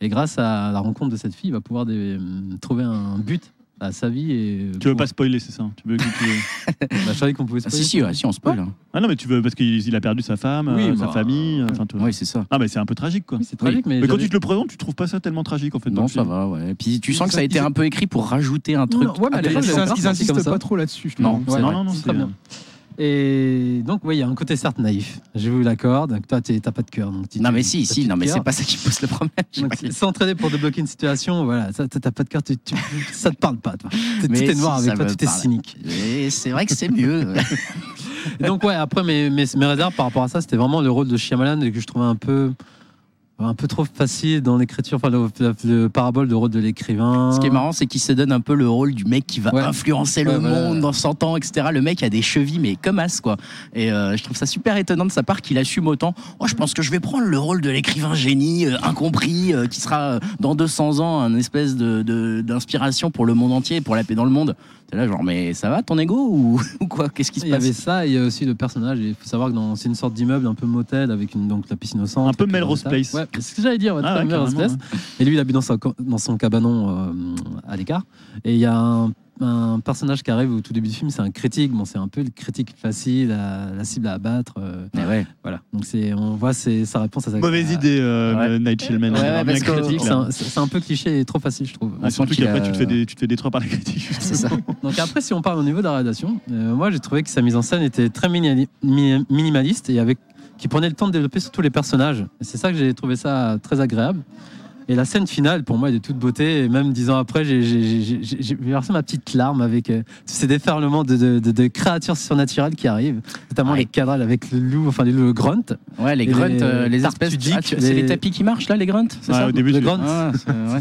et grâce à la rencontre de cette fille, il va pouvoir des- trouver un but à sa vie. Et Tu veux pas spoiler, c'est ça? Tu veux que tu- Bah, je savais qu'on pouvait Ah, spoiler. si, si, ouais, si, on spoil. hein. Ah non, mais tu veux parce qu'il il a perdu sa femme, Oui, euh, sa bah, famille. euh, Enfin. Oui, c'est ça. Ah, mais c'est un peu tragique, quoi. Oui, c'est tragique, mais, Mais quand j'avais- tu te le présentes, tu trouves pas ça tellement tragique, en fait. dans Non, le ça film. va, ouais. Et puis tu sens que ça a été un peu écrit pour rajouter un truc. Non, ouais, mais à Ils, intéressant. insistent pas trop là-dessus, je Non, c'est Non, non, non, c'est très bien. Et donc, oui, il y a un côté certes naïf. Je vous l'accorde. Toi, t'es- t'as pas de cœur. Donc, tu- Non, mais tu- si, si, non, mais c'est pas ça qui pose le problème. S'entraider pour débloquer une situation, voilà, ça, t'as pas de cœur, tu, tu- ça te parle pas, toi. Mais est noir si, avec toi, est parle. cynique. C'est vrai que c'est mieux. Donc ouais, après mes, mes, mes réserves par rapport à ça, c'était vraiment le rôle de Shyamalan que je trouvais un peu un peu trop facile dans l'écriture, enfin le, le- le parabole de rôle de l'écrivain. Ce qui est marrant, c'est qu'il se donne un peu le rôle du mec qui va Ouais. influencer Ouais, le monde dans 100 ans, etc. Le mec a des chevilles, mais comme as, quoi. Et euh, je trouve ça super étonnant de sa part qu'il assume autant. Oh, je pense que je vais prendre le rôle de l'écrivain génie, euh, incompris, euh, qui sera dans 200 ans un espèce de- d'inspiration pour le monde entier, pour la paix dans le monde. T'es là, genre, mais ça va ton ego ou, ou quoi? Qu'est-ce qui se Il y avait passe ça, et il y a aussi le personnage. Il faut savoir que dans- c'est une sorte d'immeuble un peu motel avec une, donc la piscine au centre. Un peu Melrose Place. Ouais, c'est ce que j'allais dire, ouais, Ah ouais, Melrose Place. Et lui, il habite dans, sa- dans son cabanon euh, à l'écart. Et il y a un, un personnage qui arrive au tout début du film, c'est un critique. Bon, c'est un peu le critique facile, la, la cible à abattre. euh, Eh ouais. voilà. Donc c'est, on voit c'est sa réponse à sa Mauvaise idée, euh, Ouais. Night Shellman. Ouais, ouais, C'est un, c'est un peu cliché et trop facile, je trouve. Ah, surtout qu'après, a- tu, te fais des- tu te fais détruire par la critique. C'est ça. Donc après, si on parle au niveau de la réalisation, euh, moi j'ai trouvé que sa mise en scène était très mini- mi- minimaliste et avec qui prenait le temps de développer surtout les personnages. Et c'est ça que j'ai trouvé ça très agréable. Et la scène finale, pour moi, est de toute beauté. Et même dix ans après, j'ai- versé ma petite larme avec euh, tous ces déferlements de, de- de- de créatures surnaturelles qui arrivent, notamment Ouais. les cadrals avec le loup, enfin les loups, le grunt. Ouais, les grunts, les euh, les espèces. Ah, C'est les- les tapis qui marchent là, les grunts C'est Ouais, ça au début, le grunt. Ah,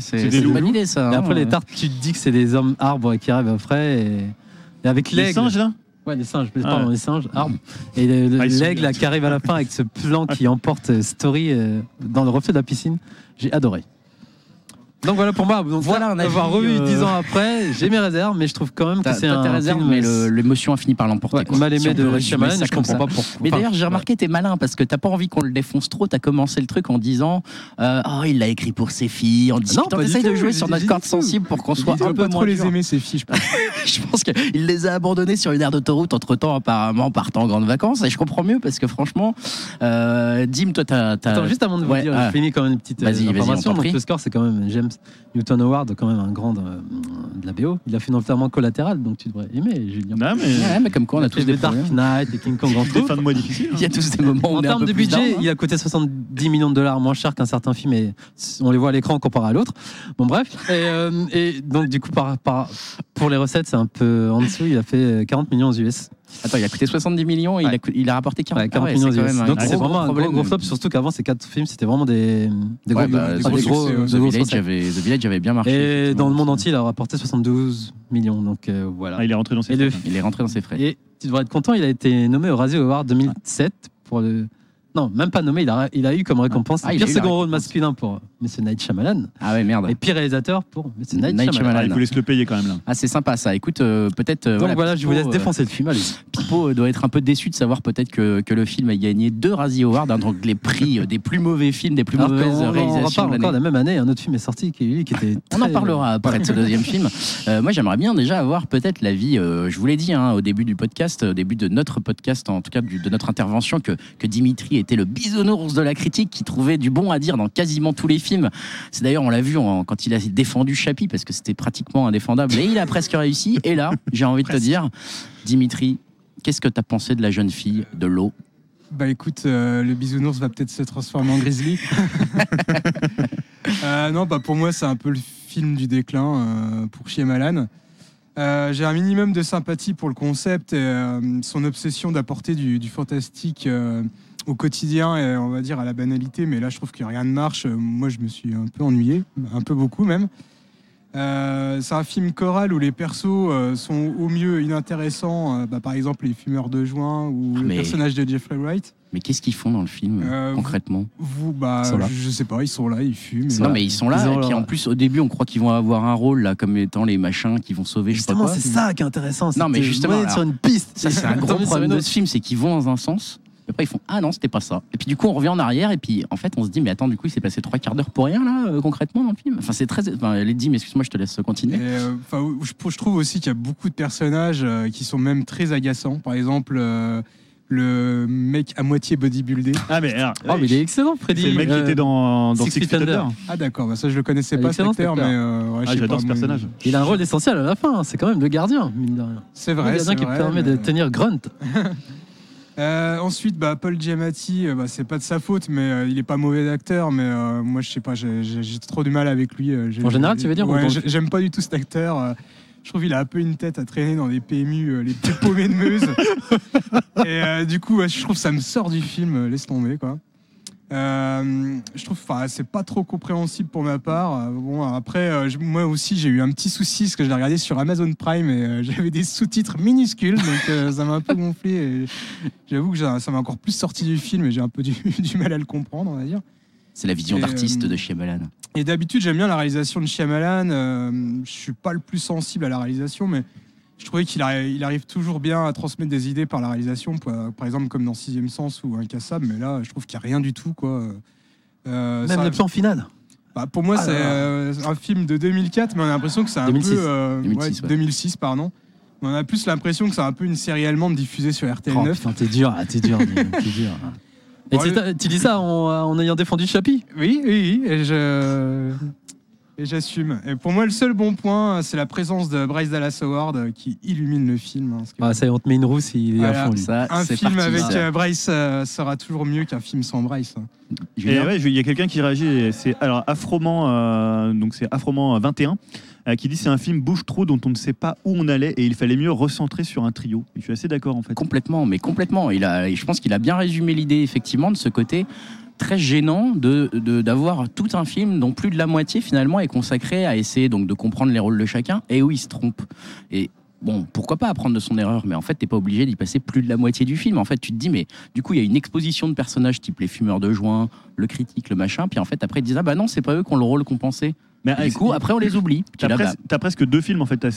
c'est ouais, des une bonne idée ça. Et hein. après, les tartes, tu te dis que c'est les hommes arbres qui arrivent après. Et, et avec Les l'aigle. singes, là Ouais, les singes, Ah pardon, ouais. les singes, arbres. Et Ah, l'aigle qui arrive à la fin avec ce plan qui emporte euh, Story euh, dans le reflet de la piscine, j'ai adoré. Donc voilà pour moi. Donc Voilà avoir revu euh, dix ans après, j'ai mes réserves, mais je trouve quand même que c'est un réserves, film mais l'émotion a fini par l'emporter. Ouais, mal Si aimé peut de Shyamalan. Je comprends ça. pas pourquoi. Mais d'ailleurs, j'ai remarqué, t'es malin parce que t'as pas envie qu'on le défonce trop. T'as commencé le truc en disant euh, Oh, il l'a écrit pour ses filles. En disant du T'essayes de jouer sur notre corde sensible pour qu'on soit un peu moins les aimer, ces filles, je pense. Je pense qu'il les a abandonnés sur une aire d'autoroute entre temps, apparemment, partant en grandes vacances. Et je comprends mieux parce que franchement, euh, Dim, toi, t'as. Attends, juste avant de vous dire, ah. je finis quand même une petite euh, information. le score, c'est quand même James Newton Howard, quand même un grand euh, de la BO. Il a fait notamment collatéral, donc tu devrais aimer, Julien. Non, mais Ouais, mais comme quoi, on a tous des Dark problèmes. Knight et King Kong entre des fins de mois difficiles. hein. Il y a tous des moments où En un termes peu de budget, hein. il a coûté 70 millions de dollars moins cher qu'un certain film et on les voit à l'écran comparé à l'autre. Bon bref, et, euh, et donc du coup par, par- pour les recettes c'est un peu en dessous, il a fait 40 millions aux US. Attends, il a coûté 70 millions et il, a, il rapporté 40, Ouais, 40 Ah ouais, millions c'est même un Donc gros, c'est gros vraiment un gros, problème. gros flop, surtout qu'avant ces quatre films c'était vraiment des, des Ouais, gros, bah, des The gros- succès, des ouais. grosses The Village, avait, The Village avait bien marché. Et dans le monde entier il a rapporté 72 millions, donc euh, voilà. Ah, il est rentré dans ses le frais. Il est rentré dans ses frais. Et tu devrais être content, il a été nommé au Razzie Award 2007 pour le. Non, même pas nommé, il a, il a eu comme récompense Ah, il pire second rôle masculin pour Monsieur Night Shyamalan Ah ouais, merde. et pire réalisateur pour Monsieur Night, Night Shyamalan. Shyamalan. Ah, il voulait se le payer quand même là. Ah, c'est sympa ça. Écoute, euh, peut-être. euh, Donc voilà, je vous laisse euh, défoncer le film. Allez. Pipo doit être un peu déçu de savoir peut-être que, que le film a gagné deux Razzie Awards, hein, donc les prix des plus mauvais films, des plus Alors mauvaises qu'on- on, réalisations. reparle de encore la même année, un autre film est sorti qui, qui était. On en parlera après de ce deuxième film. Euh, moi, j'aimerais bien déjà avoir peut-être l'avis. euh, je vous l'ai dit hein, au début du podcast, au début de notre podcast, en tout cas du- de notre intervention, que, que Dimitri était le bisounours de la critique, qui trouvait du bon à dire dans quasiment tous les films. C'est d'ailleurs, on l'a vu en- quand il a défendu Chapi, parce que c'était pratiquement indéfendable, et il a presque réussi. Et là, j'ai envie de te dire, Dimitri, qu'est-ce que tu as pensé de la jeune fille de l'eau? Bah écoute, euh, le bisounours va peut-être se transformer en grizzly. Euh, non, bah pour moi, c'est un peu le film du déclin euh, pour Shyamalan. Euh, J'ai un minimum de sympathie pour le concept et euh, son obsession d'apporter du, du fantastique euh, au quotidien et on va dire à la banalité. Mais là, je trouve que rien ne marche. Moi, je me suis un peu ennuyé, un peu beaucoup même. Euh, c'est un film choral où les persos euh, sont au mieux inintéressants. euh, bah, par exemple, les fumeurs de joint ou Ah, le personnage de Jeffrey Wright. Mais qu'est-ce qu'ils font dans le film, Euh, concrètement? Vous, bah, sont là. je sais pas, ils sont là, ils fument. Non, mais ils sont là, Ils et puis leur- en plus, au début, on croit qu'ils vont avoir un rôle, là, comme étant les machins qui vont sauver, je sais pas Justement, quoi. c'est ça qui est intéressant. Non, mais justement, alors, sur une piste. Ça, c'est un gros problème de ce film, c'est qu'ils vont dans un sens, après ils font Ah non, c'était pas ça. Et puis du coup, on revient en arrière, et puis en fait, on se dit Mais attends, du coup, il s'est passé trois quarts d'heure pour rien, là, euh, concrètement, dans le film? Enfin, c'est très. Enfin, dit, mais excuse-moi, je te laisse Et, continuer. euh, enfin, je, je trouve aussi qu'il y a beaucoup de personnages euh, qui sont même très agaçants. Par exemple, euh, le mec à moitié bodybuildé. Ah, mais alors, Oh, mais il est excellent, Freddy. c'est le mec qui Euh, était dans, dans Six Six Feet Feet Under. Under. Ah d'accord, bah ça je le connaissais Ah, pas cet excellent, acteur, mais euh, ouais, Ah, j'adore ce personnage. Il a un rôle essentiel à la fin, hein. c'est quand même le gardien, mine de rien. C'est Le vrai, gardien c'est qui vrai, permet mais- de tenir Grunt. Euh, ensuite, bah, Paul Giamatti, euh, bah, c'est pas de sa faute, mais euh, il est pas mauvais acteur. Mais euh, moi, je sais pas, j'ai trop du mal avec lui. En général, tu veux dire, ou Ouais, J'aime pas du tout cet acteur. je trouve qu'il a un peu une tête à traîner dans des PMU, les plus paumés de Meuse. Et du coup, ouais, je trouve que ça me sort du film. laisse tomber, quoi. Euh, je trouve, enfin, c'est pas trop compréhensible pour ma part. Bon, après, euh, moi aussi, j'ai eu un petit souci parce que je l'ai regardé sur Amazon Prime et euh, j'avais des sous-titres minuscules, donc ça m'a un peu gonflé. J'avoue que ça m'a encore plus sorti du film et j'ai un peu du, du mal à le comprendre, on va dire. C'est la vision d'artiste de Shyamalan. Et d'habitude, j'aime bien la réalisation de Shyamalan. Je suis pas le plus sensible à la réalisation, mais je trouvais qu'il arri- il arrive toujours bien à transmettre des idées par la réalisation, par, exemple comme dans Sixième Sens ou Incassable. Mais là, je trouve qu'il n'y a rien du tout, quoi. Euh, Même le plan final. bah, pour moi, Ah c'est euh, un film de 2004, mais on a l'impression que c'est un 2006. peu euh, 2006, ouais. 2006, pardon. Mais on a plus l'impression que c'est un peu une série allemande diffusée sur RTL Oh, 9. putain, t'es dur, ah, t'es dur, t'es dur. Et Bon, tu- dis ça en, en ayant défendu Chapi Oui, oui, oui, et je et j'assume. Et pour moi, le seul bon point, c'est la présence de Bryce Dallas Howard euh, qui illumine le film. hein, que Ah, ça y est, on te met une rousse, il est Voilà. à fond, lui. Ça, un film parti. avec ça. euh, Bryce euh, sera toujours mieux qu'un film sans Bryce. hein. Ouais, il y a quelqu'un qui réagit, c'est alors Afroman, euh, donc c'est Afroman 21, euh, qui dit c'est un film bouche trou dont on ne sait pas où on allait et il fallait mieux recentrer sur un trio. Et je suis assez d'accord en fait. Complètement, mais complètement. Il a, je pense qu'il a bien résumé l'idée, effectivement, de ce côté très gênant de de- d'avoir tout un film dont plus de la moitié finalement est consacré à essayer donc de comprendre les rôles de chacun et où il se trompe. Et bon, pourquoi pas apprendre de son erreur, mais en fait t'es pas obligé d'y passer plus de la moitié du film. En fait, tu te dis mais du coup il y a une exposition de personnages type les fumeurs de joint, le critique, le machin, puis en fait après ils disent ah bah non c'est pas eux qui ont le rôle qu'on pensait. Mais du coup, après, on les oublie. T'as là, bah, presque, t'as presque deux films en fait. T'as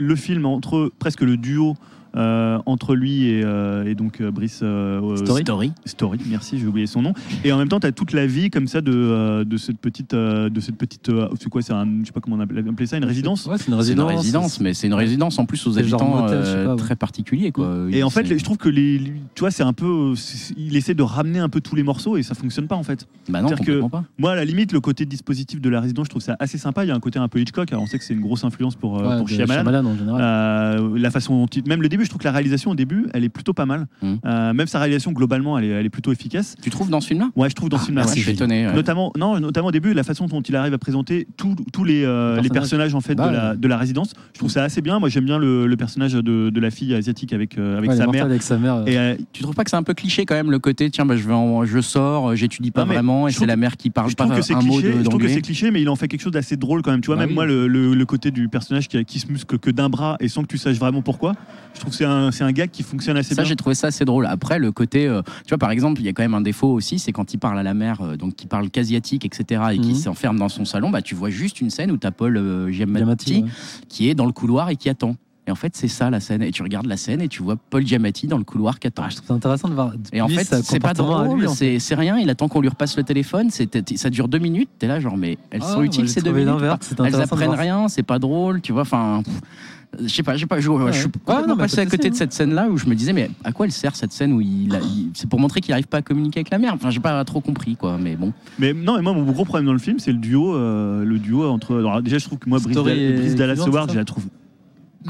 le film entre presque le duo euh, entre lui et, euh, et donc euh, Brice euh, Story. Story. Story, merci, j'ai oublié son nom. Et en même temps, tu as toute la vie comme ça de, de cette petite, de cette petite, euh, c'est quoi, c'est un, je sais pas comment on appelle appeler ça, une résidence. Ouais, c'est une C'est une résidence. mais c'est une résidence en plus aux habitants motel, euh, pas, ouais. très particuliers. Quoi. Et en fait, je trouve que les, les- tu vois, c'est un peu, il essaie de ramener un peu tous les morceaux et ça fonctionne pas en fait. bah non, c'est-à-dire que- pas. Moi, à la limite, le côté dispositif de la résidence, je trouve ça assez sympa. Il y a un côté un peu Hitchcock. Alors, on sait que c'est une grosse influence pour, Ouais, pour Shyamalan. Shyamalan en général. Euh, la façon dont il- même le début, je trouve que la réalisation au début, elle est plutôt pas mal. Mm. Euh, même sa réalisation globalement, elle est, elle est plutôt efficace. Tu trouves dans ce film-là? Ouais, je trouve dans ce film-là. Ah, ouais. Je suis étonné. ouais. Notamment, non, notamment au début, la façon dont il arrive à présenter tous les, euh, les Personnages. en fait Bah de, la, ouais. de la résidence. Je trouve ça assez bien. Moi, j'aime bien le, le personnage de, de la fille asiatique avec, euh, avec Ouais, sa mère. mortelle avec sa mère. Et, Tu trouves pas que c'est un peu cliché quand même le côté tiens bah, je vais en- je sors j'étudie pas vraiment et c'est la mère qui parle je pas que un mot de- Je trouve que c'est cliché, mais il en fait quelque chose d'assez drôle quand même. Tu vois, Bah même moi, le, côté du personnage qui, qui se muscle que d'un bras et sans que tu saches vraiment pourquoi, je trouve que c'est un, c'est un gag qui fonctionne assez ça bien. j'ai trouvé ça assez drôle après le côté euh, tu vois par exemple il y a quand même un défaut aussi c'est quand il parle à la mère euh, donc qui parle qu'asiatique etc et qui Mhm. s'enferme dans son salon bah tu vois juste une scène où t'as Paul euh, Giamatti, Giamatti, ouais. qui est dans le couloir et qui attend et en fait c'est ça la scène et tu regardes la scène et tu vois Paul Giamatti dans le couloir qui attend Ah, je trouve ça intéressant de voir. Et en fait, c'est pas drôle, lui, c'est c'est rien. Il attend qu'on lui repasse le téléphone. c'est- Ça dure deux minutes. T'es là, genre, mais elles Ah, sont utiles ces deux minutes. Elles de apprennent ça. rien, c'est pas drôle, tu vois. Enfin, je sais pas, je sais pas. Je, je suis Ouais, complètement passé pas à côté de cette scène-là où je me disais, mais à quoi elle sert cette scène où il, c'est pour montrer qu'il arrive pas à communiquer avec la mère. Enfin, j'ai pas trop compris, quoi. Mais bon, Mais non, mais moi, mon gros problème dans le film, c'est le duo, euh, le duo entre. alors, déjà, je trouve que moi, Brice, Story Brice Dallas Howard, je la trouve.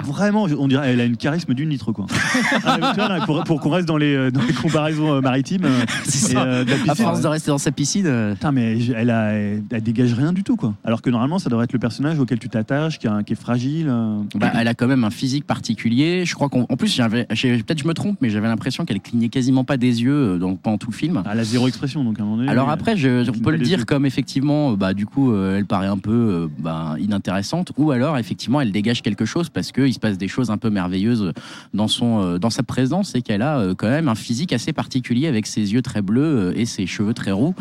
Vraiment, on dirait, elle a une charisme d'une litre, quoi. Ah, mais tu vois, là, pour pour qu'on reste dans les, euh, dans les comparaisons maritimes. euh, c'est et, ça. euh, de la À force de rester dans sa piscine. euh, Putain, mais elle, a, elle, elle dégage rien du tout, quoi. Alors que normalement, ça devrait être le personnage auquel tu t'attaches, qui, a- qui est fragile. euh. Bah, elle a quand même un physique particulier. Je crois qu'en en plus, j'avais, j'ai- peut-être je me trompe, mais j'avais l'impression qu'elle clignait quasiment pas des yeux euh, pendant tout le film. Elle a zéro expression, donc à un moment donné. Alors euh, après, je, on peut pas le des dire comme effectivement, euh, bah du coup, euh, elle paraît un peu euh, bah, inintéressante, ou alors effectivement, elle dégage quelque chose parce qu'il se passe des choses un peu merveilleuses dans son, euh, dans sa présence et qu'elle a euh, quand même un physique assez particulier avec ses yeux très bleus euh, et ses cheveux très roux.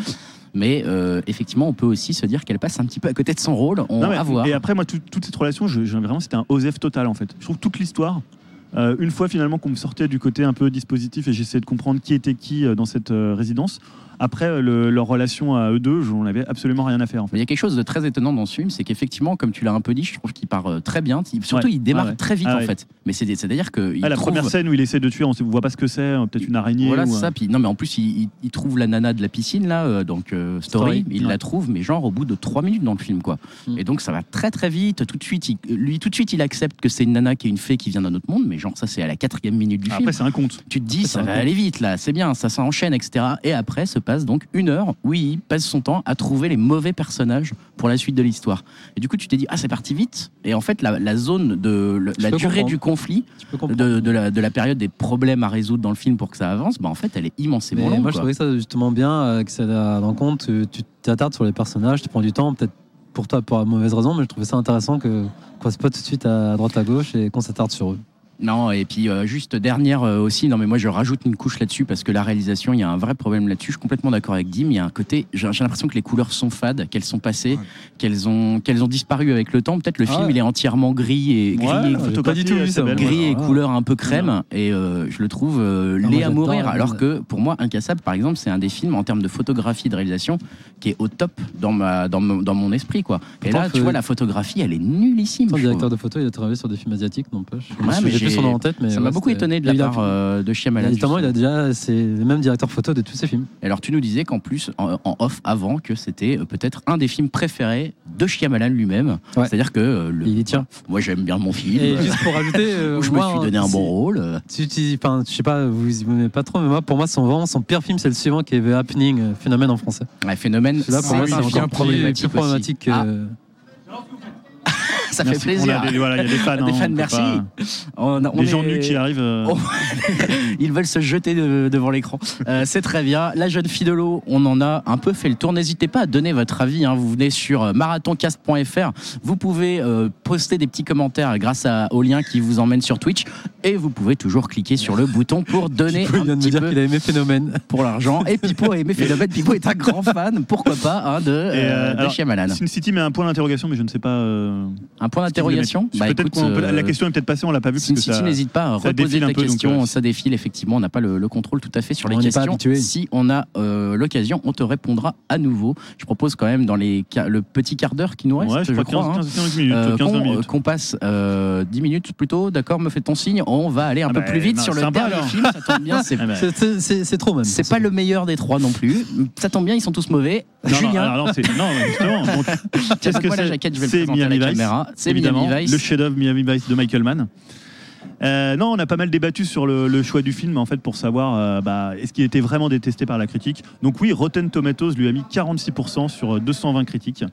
Mais euh, effectivement, on peut aussi se dire qu'elle passe un petit peu à côté de son rôle. On Non, mais- va voir. Et après, moi, tout- toute cette relation, je, je- vraiment, c'était un Osef total, en fait. Je trouve toute l'histoire. euh, une fois finalement qu'on me sortait du côté un peu dispositif et j'essayais de comprendre qui était qui dans cette euh, résidence, après euh, le- leur relation à eux deux, j'en avais absolument rien à faire en fait. Il y a quelque chose de très étonnant dans ce film, c'est qu'effectivement, comme tu l'as un peu dit, je trouve qu'il part euh, très bien. Surtout, Ouais. il démarre Ah ouais. très vite Ah en fait. Mais c'est- c'est-à-dire que il Ah, la trouve- première scène où il essaie de tuer, on ne voit pas ce que c'est, euh, peut-être une araignée. Voilà, ou, ça. Puis, non, mais en plus, il, il- il trouve la nana de la piscine, là, euh, donc euh, Story. Story, il la trouve, mais genre au bout de trois minutes dans le film, quoi. Mm. Et donc, ça va très, très vite. Tout de suite, il- lui, tout de suite, il accepte que c'est une nana qui est une fée qui vient d'un autre monde, mais genre, ça, c'est à la quatrième minute du film. Après, c'est un conte. Tu te dis, Après, ça va aller vite, là, c'est bien, ça s'enchaîne, etc. Et après, se passe donc une heure où il passe son temps à trouver les mauvais personnages pour la suite de l'histoire. Et du coup, tu t'es dit, ah, c'est parti vite. Et en fait, la, la zone de le- la durée comprendre. du conflit, de, de la, de la période des problèmes à résoudre dans le film pour que ça avance, bah, en fait, elle est immensément Mais longue. moi, je trouvais ça justement bien, euh, que ça à l'encontre. Tu tu t'attardes sur les personnages, tu prends du temps, peut-être pour toi pour la mauvaise raison, mais je trouvais ça intéressant que qu'on passe pas tout de suite à droite à gauche et qu'on s'attarde sur eux. Non, et puis euh, juste dernière euh, aussi, non mais moi je rajoute une couche là-dessus parce que la réalisation, il y a un vrai problème là-dessus. Je suis complètement d'accord avec Dim. Il y a un côté, j'ai l'impression que les couleurs sont fades, qu'elles sont passées, Ouais. qu'elles ont, qu'elles ont disparu avec le temps. Peut-être le Ah film ouais. il est entièrement gris et gris Ouais, et, pas du tout vu ça, moi. gris et couleur un peu crème et euh, je le trouve euh, laid à mourir. Alors que pour moi, Incassable par exemple, c'est un des films en termes de photographie de réalisation qui est au top dans ma, dans mon, dans mon esprit quoi. Et Pourtant, là, tu faut- vois, la photographie, elle est nullissime. Je directeur de photo, il a travaillé sur des films asiatiques, n'empêche. Plus son nom en tête, mais Ça m'a beaucoup étonné de la part euh, de Shyamalan. Notamment, il a déjà, c'est le même directeur photo de tous ses films. Alors tu nous disais qu'en plus, en, en off avant, que c'était euh, peut-être un des films préférés de Shyamalan lui-même. Ouais. C'est-à-dire que euh, le- Il tient. moi j'aime bien mon film. Et juste pour rajouter, euh, où je me suis donné un bon rôle. tu, enfin, je sais pas, vous aimez pas trop, mais moi, pour moi, son vraiment son pire film, c'est le suivant qui est The Happening, euh, phénomène en français. Ouais, phénomène, Celui-là, pour moi, c'est encore problématique. problématique. Ah, que. Ça fait plaisir. Voilà, il y a des fans. Des hein, fans, merci. pas- On a- on Les gens nus qui arrivent. euh. Ils veulent se jeter de- devant l'écran. Euh, c'est très bien. La jeune fille de l'eau, on en a un peu fait le tour. N'hésitez pas à donner votre avis. hein. Vous venez sur euh, marathoncast.fr. Vous pouvez euh, poster des petits commentaires grâce à, au lien qui vous emmène sur Twitch. Et vous pouvez toujours cliquer sur le bouton pour donner Pipo, il vient de me dire qu'il a aimé Phénomène. pour l'argent. Et Pipo a aimé Phénomène. Pipo est un grand fan, pourquoi pas, hein, de, de alors, Shyamalan. Sin City met un point d'interrogation, mais je ne sais pas. Un point d'interrogation Bah, peut- La euh, question est peut-être passée, on l'a pas vu. Sin parce que City, ça- n'hésite pas à reposer ta peu, question. euh, ça défile, effectivement. On n'a pas le, le contrôle tout à fait sur les On questions. habitué. Si on a euh, l'occasion, on te répondra à nouveau. Je propose quand même, dans les, le petit quart d'heure qui nous reste, Ouais, je je, crois crois, 15, hein, 15, 15 minutes, euh, 15 qu'on euh, passe euh, 10 minutes plutôt, d'accord, me fait ton signe. On va aller un Ah peu bah, plus vite non, sur le sympa, dernier alors. film. Ça tombe bien, c'est trop même. c'est pas le meilleur des trois non plus. Ça tombe bien, ils sont tous mauvais. non, non, Julien, non, justement. qu'est-ce que c'est jaquette, je vais le C'est présenter à Miami la Vice, caméra. C'est évidemment, Miami Vice. le chef-d'œuvre Miami Vice de Michael Mann. Euh, non, on a pas mal débattu sur le, le choix du film en fait pour savoir euh, bah, est-ce qu'il était vraiment détesté par la critique. Donc oui, Rotten Tomatoes lui a mis 46% sur 220 critiques.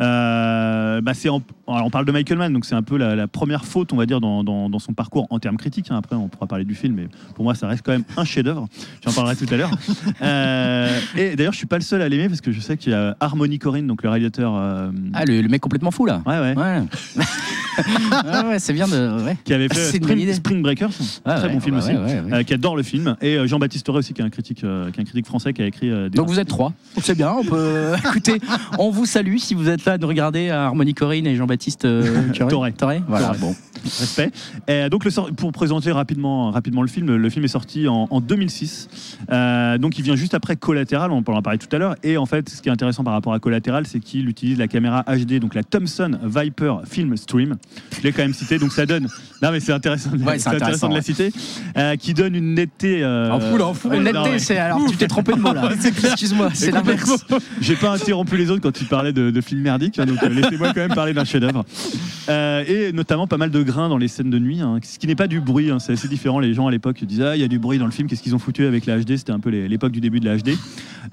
Euh, bah, c'est en- alors, on parle de Michael Mann, donc c'est un peu la, la première faute on va dire dans, dans- dans son parcours en termes critiques. hein. Après, on pourra parler du film, mais pour moi, ça reste quand même un chef-d'œuvre. J'en parlerai tout à l'heure. Et d'ailleurs, je suis pas le seul à l'aimer parce que je sais qu'il y a Harmony Corinne, donc le réalisateur. Ah, le, le mec complètement fou là. ouais, ouais, Ouais. ouais, ouais, c'est bien de. Ouais. qui avait fait C'est une bonne idée. Spring, Spring Breakers, Ah, très ouais, bon film bah aussi. ouais, ouais, ouais. euh, qui adore le film, et euh, Jean-Baptiste Rey aussi, qui est un critique, euh, qui est un critique français qui a écrit des. Donc vous êtes trois. C'est bien, on peut. Écoutez, on vous salue si vous êtes là nous regarder Harmonie Corinne et Jean-Baptiste. Toré. Toré Voilà, Toré. bon. respect. Et donc le pour présenter rapidement, rapidement le film, le film est sorti en, en 2006. Euh, donc il vient juste après Collateral, on en parler tout à l'heure. Et en fait, ce qui est intéressant par rapport à Collateral, c'est qu'il utilise la caméra HD, donc la Thomson Viper Film Stream. Je l'ai quand même cité, donc ça donne. Non mais c'est intéressant, de- Ouais, c'est intéressant de la citer, Euh, qui donne une netteté. euh, En fou, là, en fou. ouais, non, Netteté, ouais. c'est. Alors, tu t'es trompé de mot là. Excuse-moi, c'est l'inverse. J'ai pas interrompu les autres quand tu parlais de, de films merdiques, hein, donc euh, laissez-moi quand même parler d'un chef-d'œuvre. Euh, et notamment pas mal de grains dans les scènes de nuit, hein, ce qui n'est pas du bruit, hein, c'est assez différent. Les gens à l'époque disaient Ah, il y a du bruit dans le film, qu'est-ce qu'ils ont foutu avec la HD C'était un peu l'époque du début de la HD.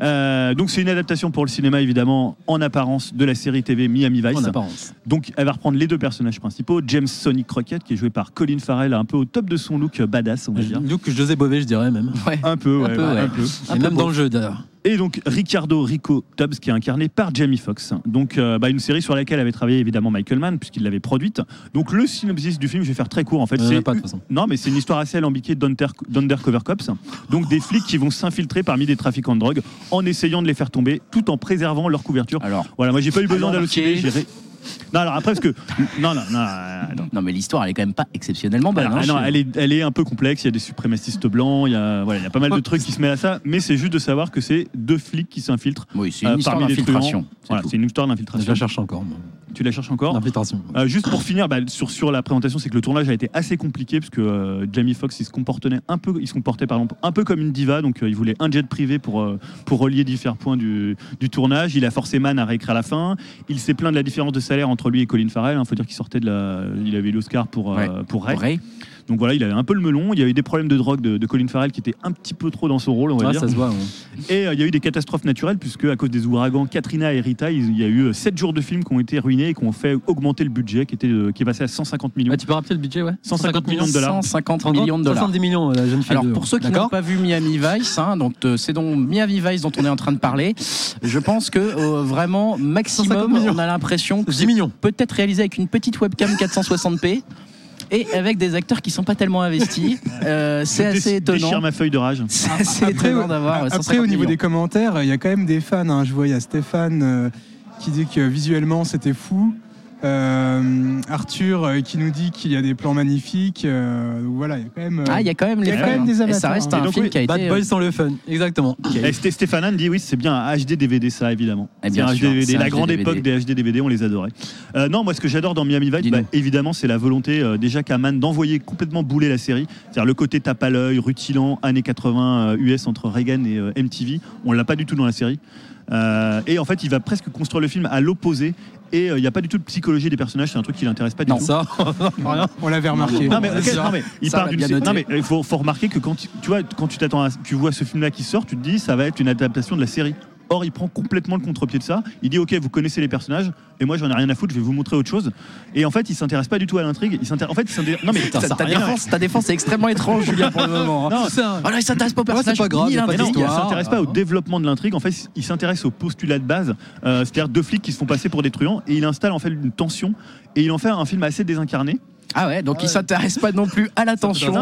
Euh, donc c'est une adaptation pour le cinéma, évidemment, en apparence de la série TV Miami Vice. En apparence. Donc elle va reprendre les deux personnages principaux, James Sonic Crockett, qui est joué par Colin Farrell, un peu au top de son look euh, badass, on va dire. Look José Bové, je dirais même. Ouais. Un peu, ouais, peu, ouais, un peu. Et même dans le jeu d'ailleurs. Et donc Ricardo Rico Tubbs qui est incarné par Jamie Foxx. Donc euh, bah, une série sur laquelle avait travaillé évidemment Michael Mann puisqu'il l'avait produite. Donc le synopsis du film, je vais faire très court en fait. A pas de toute façon. non mais c'est une histoire assez alambiquée d'Under- d'Undercover Cops. Donc des flics qui vont s'infiltrer parmi des trafiquants de drogue en essayant de les faire tomber tout en préservant leur couverture. Alors, Voilà, moi j'ai pas eu besoin d'halluciner. j'ai Non alors après parce que non non non, non. non, mais l'histoire, elle est quand même pas exceptionnellement bonne. Alors, hein, ah non, je- elle est, elle est un peu complexe. Il y a des suprémacistes blancs, il y a, voilà, il y a pas mal de trucs qui se mêlent à ça. Mais c'est juste de savoir que c'est deux flics qui s'infiltrent. Oui, c'est une euh, histoire parmi les d'infiltration. Voilà, c'est une histoire Je d'infiltration. la cherche encore. moi. Tu la cherches encore. Euh, Juste pour finir, bah, sur, sur la présentation, c'est que le tournage a été assez compliqué parce que euh, Jamie Foxx il se comportait un peu, il se comportait pardon, un peu comme une diva, donc euh, il voulait un jet privé pour pour relier différents points du, du tournage. Il a forcé Mann à réécrire à la fin. Il s'est plaint de la différence de salaire entre lui et Colin Farrell. Il faut dire qu'il sortait de la, il avait eu l'Oscar pour Ouais. pour Ray. Ray Donc voilà, il avait un peu le melon. Il y a eu des problèmes de drogue de, de Colin Farrell qui était un petit peu trop dans son rôle, on va Ouais, dire. ça se voit. ouais. Et euh, il y a eu des catastrophes naturelles, puisque à cause des ouragans Katrina et Rita, il y a eu 7 jours de films qui ont été ruinés et qui ont fait augmenter le budget, qui, était, euh, qui est passé à 150 millions. Tu peux rappeler le budget, ouais? 150 millions de dollars. 150 millions de dollars. 70 millions, euh, la jeune fille. Alors de- pour ceux qui n'ont pas vu Miami Vice, hein, donc euh, c'est donc Miami Vice dont on est en train de parler. Je pense que euh, vraiment 150 maximum, on a l'impression que 10 c'est millions. peut-être réalisé avec une petite webcam 460p et avec des acteurs qui sont pas tellement investis. Euh, c'est Je assez étonnant. ma feuille de rage. C'est assez Après, étonnant d'avoir. euh, Après, 150 au niveau millions. des commentaires, il y a quand même des fans. hein. Je vois, il y a Stéphane euh, qui dit que visuellement c'était fou. Euh, Arthur euh, qui nous dit qu'il y a des plans magnifiques. euh, donc voilà, il y a quand même. euh, Ah, il y a quand même y les a quand fans, même des. Et amateurs, ça reste hein. un Et donc, film oui, qui a Bad été. Boys sans le fun, exactement. Et Sté- Stéphane Anne dit oui, c'est bien un HD DVD, ça évidemment. Eh C'est bien un sûr, c'est un La HD grande DVD. époque des HD DVD, on les adorait. Euh, non, moi ce que j'adore dans Miami Vice, Dis-nous. bah, évidemment, c'est la volonté euh, déjà qu'a Mann d'envoyer complètement bouler la série. C'est-à-dire le côté tape à l'œil, rutilant, années 80 euh, US entre Reagan et euh, MTV. On l'a pas du tout dans la série. Euh, et en fait, il va presque construire le film à l'opposé. Et euh, il n'y a pas du tout de psychologie des personnages, c'est un truc qui l'intéresse pas du Non, tout. Ça. On l'avait remarqué. Non mais, non, il part d'une non mais il faut, faut remarquer que quand tu, tu vois quand tu t'attends à- tu vois ce film là qui sort tu te dis ça va être une adaptation de la série Or, il prend complètement le contre-pied de ça. Il dit Ok, vous connaissez les personnages, et moi, j'en ai rien à foutre, je vais vous montrer autre chose. Et en fait, il s'intéresse pas du tout à l'intrigue. Il s'intéresse. En fait, il s'intéresse- Non, mais Putain, ça ta, défense, ta défense est extrêmement étrange, Julien, pour le moment. hein. Non, Voilà, il s'intéresse pas au Ouais, c'est personnage. pas grave, ni pas non, il s'intéresse pas au développement de l'intrigue. En fait, il s'intéresse au postulat de base, euh, c'est-à-dire deux flics qui se font passer pour des truands, et il installe en fait une tension, et il en fait un film assez désincarné. Ah ouais, donc il s'intéresse pas non plus à l'attention.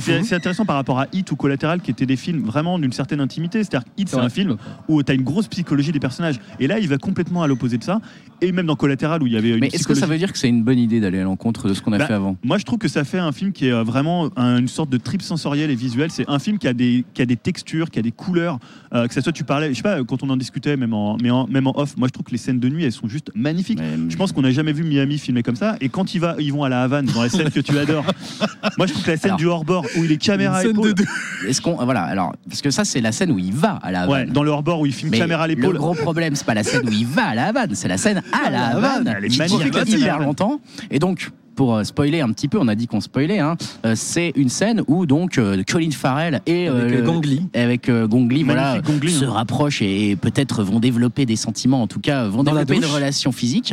C'est- intéressant par rapport à Hit ou Collateral, qui étaient des films vraiment d'une certaine intimité. C'est-à-dire que Hit, c'est Ouais. un film où tu as une grosse psychologie des personnages. Et là, il va complètement à l'opposé de ça. Et même dans Collateral, où il y avait une Mais est-ce que ça veut dire que c'est une bonne idée d'aller à l'encontre de ce qu'on a Bah, fait avant? Moi, je trouve que ça fait un film qui est euh, vraiment un- une sorte de trip sensoriel et visuel. C'est un film qui a des, qui a des textures, qui a des couleurs. euh, que ça soit, tu parlais, je sais pas, quand on en discutait, même en, mais en- même en off, moi, je trouve que les scènes de nuit, elles sont juste magnifiques. Mais- Je pense qu'on n'a jamais vu Miami filmé comme ça. Et quand ils, va, ils vont à la Havane, dans la scène que tu adores, moi, je trouve que la scène Alors. du hors-bord où il est caméra Une scène épaule. de deux. Est-ce qu'on voilà alors parce que ça c'est la scène où il va à la Ouais, Havane. dans le hors-bord où il filme Mais caméra à le l'épaule. gros problème, c'est pas la scène où il va à la Havane, c'est la scène à la Havane. Elle est magnifique, à hyper longtemps. Et donc, pour euh, spoiler un petit peu, on a dit qu'on spoilait, hein, euh, c'est une scène où donc euh, Colin Farrell et Avec euh, Gangly. avec euh, Gongli, voilà, Gongli, se hein. rapprochent et peut-être vont développer des sentiments, en tout cas vont Dans développer une relation physique.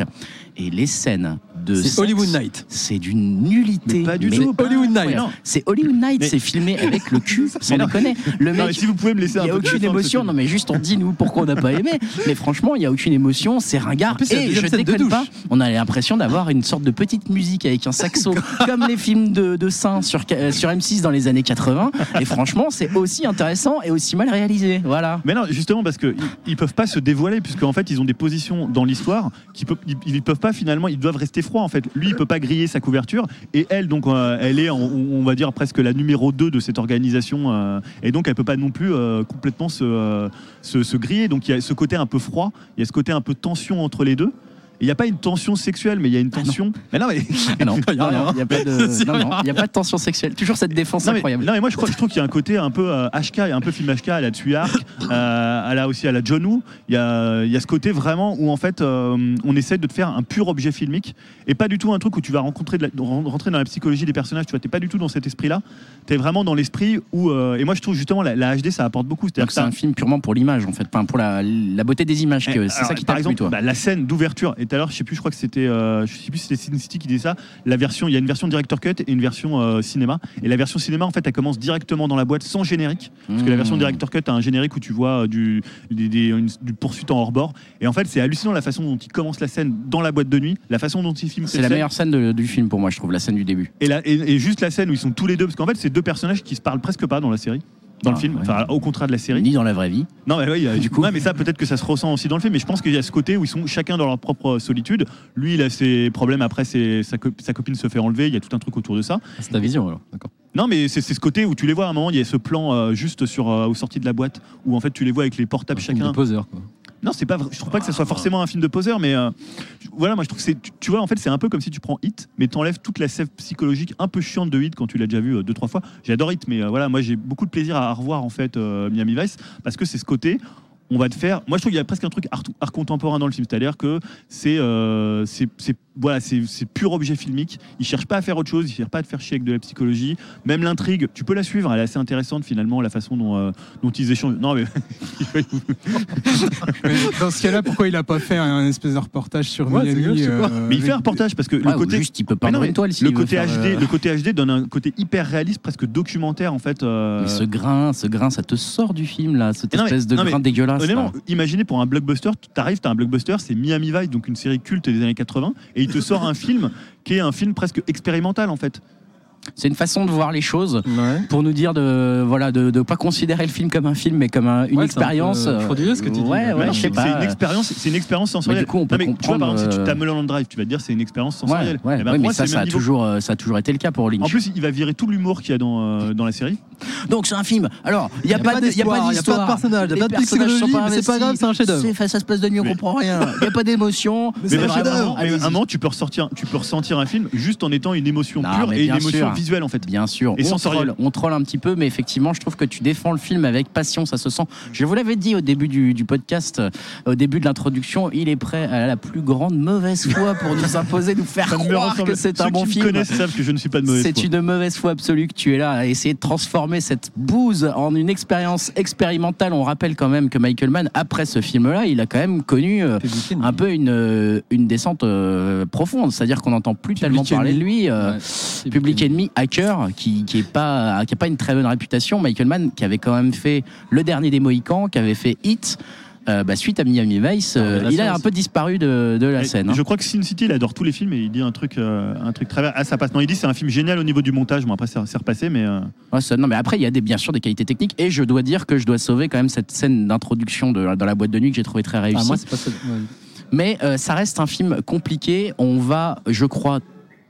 Et les scènes de C'est sexe, Hollywood Night. c'est d'une nullité. Mais pas du Mais tout. Hollywood Night. Non. C'est Hollywood Night, Mais- c'est filmé avec le cul, sans Mais non. déconner. Le Non, mec si vous pouvez me laisser il un n'y a aucune émotion, non mais juste on dit nous pourquoi on n'a pas aimé. Mais franchement, il n'y a aucune émotion, c'est ringard. Plus, Et je déconne pas, on a l'impression d'avoir une sorte de petite musique avec un saxo, comme les films de, de seins sur, euh, sur M6 dans les années 80. Et franchement, c'est aussi intéressant et aussi mal réalisé. Voilà. Mais non, justement parce que ils, ils peuvent pas se dévoiler puisque en fait ils ont des positions dans l'histoire qui peuvent, ils, ils peuvent pas finalement, ils doivent rester froids en fait. Lui, il peut pas griller sa couverture et elle donc euh, elle est, on, va dire presque la numéro 2 de cette organisation euh, et donc elle peut pas non plus euh, complètement se, se, se griller. Donc il y a ce côté un peu froid, il y a ce côté un peu tension entre les deux. Il n'y a pas une tension sexuelle, mais il y a une tension. mais non, mais Ah non, Y a rien. il n'y a, pas de- non, non, tension sexuelle. Toujours cette défense Non mais, incroyable. non, mais moi je, crois, je trouve qu'il y a un côté un peu euh, HK, a un peu film HK à la Tuyark, euh, à la aussi à la John Woo. Il y a, y a ce côté vraiment où en fait euh, on essaie de te faire un pur objet filmique et pas du tout un truc où tu vas rencontrer de la- rentrer dans la psychologie des personnages. Tu vois, t'es pas du tout dans cet esprit-là. T'es vraiment dans l'esprit où euh, et moi je trouve justement la, la HD ça apporte beaucoup. C'est-à-dire que c'est un film purement pour l'image en fait, enfin pour la, la beauté des images. que- Eh, C'est ça qui par t'a plu exemple, toi. bah, la scène d'ouverture. Et tout à l'heure, je sais plus, je crois que c'était, euh, je sais plus si c'était Sin City qui disait ça. La version, il y a une version director cut et une version euh, cinéma. Et la version cinéma, en fait, elle commence directement dans la boîte sans générique, parce que la version Mmh. director cut a un générique où tu vois euh, du, des, des- une- du poursuite en hors bord. Et en fait, c'est hallucinant la façon dont il commence la scène dans la boîte de nuit, la façon dont il filme. C'est la scène. meilleure scène de- du film pour moi, je trouve, la scène du début. Et, la- et- et juste la scène où ils sont tous les deux, parce qu'en fait, c'est deux personnages qui se parlent presque pas dans la série. Dans Ah, le film, ouais. enfin au contraire de la série. Ni dans la vraie vie. Non, mais oui, a- Du coup. mais ça peut-être que ça se ressent aussi dans le film. Mais je pense qu'il y a ce côté où ils sont chacun dans leur propre solitude. Lui, il a ses problèmes. Après, sa, co- sa copine se fait enlever. Il y a tout un truc autour de ça. C'est ta vision alors. D'accord. Non, mais c'est ce côté où tu les vois à un moment. Il y a ce plan euh, juste sur euh, aux sorties de la boîte où en fait tu les vois avec les portables Un chacun. de poseur quoi. Non, c'est pas. Je trouve pas que ça soit forcément un film de poseur, mais euh, voilà, moi je trouve que c'est. Tu, vois, en fait, c'est un peu comme si tu prends Hit, mais t'enlèves toute la sève psychologique un peu chiante de Hit quand tu l'as déjà vu euh, deux trois fois. J'adore Hit, mais euh, voilà, moi j'ai beaucoup de plaisir à revoir en fait Miami Vice parce que c'est ce côté. On va te faire. Moi, je trouve qu'il y a presque un truc art, contemporain dans le film, c'est-à-dire que c'est, c'est- voilà, c'est, c'est pur objet filmique. Il cherche pas à faire autre chose, il cherche pas à te faire chier avec de la psychologie. Même l'intrigue, tu peux la suivre, elle est assez intéressante finalement, la façon dont, euh, dont ils échangent. Non, mais Mais dans ce cas-là, pourquoi il a pas fait un espèce de reportage sur Ouais, Miami pas. euh, Mais il fait un reportage parce que Ouais, le ou côté. juste, il peut Mais peindre non, mais une toile s'il le côté faire, HD, euh, le côté HD donne un côté hyper réaliste, presque documentaire en fait. euh, Mais ce grain, ce grain, ça te sort du film là, cette Non, mais- espèce de non, mais grain dégueulasse. Honnêtement, imaginez pour un blockbuster, t'arrives, t'as un blockbuster, c'est Miami Vice, donc une série culte des années 80, et il te sort un film qui est un film presque expérimental en fait. C'est une façon de voir les choses Ouais. pour nous dire de voilà de ne pas considérer le film comme un film mais comme un- une Ouais, un expérience. peu euh, frauduleux, ce que tu dis. Ouais, Mais ouais, non, je c'est une expérience, c'est une expérience sensorielle. Mais du coup, on peut Non, mais tu vois, par exemple, si tu euh, as Mulholland Drive, tu vas te dire c'est une expérience sensorielle. ouais, Eh ben, mais moi, ça, a, niveau. toujours, euh, ça a toujours été le cas pour Lynch. En plus, il va virer tout l'humour qu'il y a dans, euh, dans la série. Donc c'est un film. Alors, il n'y a, pas de- il y a pas d'histoire, il y a pas de d'histoire. personnage, il y a Les pas de personnages sont psychologie, mais c'est pas grave, c'est un chef-d'œuvre. C'est face à ce place de nuit, on Mais- comprend rien. Il n'y a pas d'émotion. Mais C'est un moment- tu peux, ressortir, tu peux ressentir un film juste en étant une émotion Non, pure et une émotion sûr. visuelle en fait. Bien sûr, Et on sensoriel. troll, on troll un petit peu, mais effectivement, je trouve que tu défends le film avec passion, ça se sent. Je vous l'avais dit au début du, du podcast, euh, au début de l'introduction, il est prêt à la plus grande mauvaise foi pour nous imposer, nous faire ne croire que c'est Ceux un bon qui me film. connaissent savent que je ne suis pas de mauvaise C'est foi. une mauvaise foi absolue que tu es là à essayer de transformer transformer cette bouse en une expérience expérimentale. On rappelle quand même que Michael Mann, après ce film-là, il a quand même connu euh, un peu une, euh, une descente euh, profonde. C'est-à-dire qu'on n'entend plus tellement parler de lui. euh, Ouais. Public Enemy, hacker, qui qui est pas qui a pas une très bonne réputation. Michael Mann, qui avait quand même fait le dernier des Mohicans, qui avait fait Hit. Euh, bah, suite à Miami Vice, euh, la il a un peu disparu de, de la Et scène. hein. Je crois que Sin City, il adore tous les films et il dit un truc, euh, un truc très. Ah, ça passe. Non, il dit c'est un film génial au niveau du montage. Bon, après, c'est repassé, mais. euh, Ouais, ça- non, mais après, il y a des, bien sûr des qualités techniques. Et je dois dire que je dois sauver quand même cette scène d'introduction dans la boîte de nuit que j'ai trouvé très réussie. Ah, moi, c'est pas ça. ouais. mais euh, ça reste un film compliqué. On va, je crois,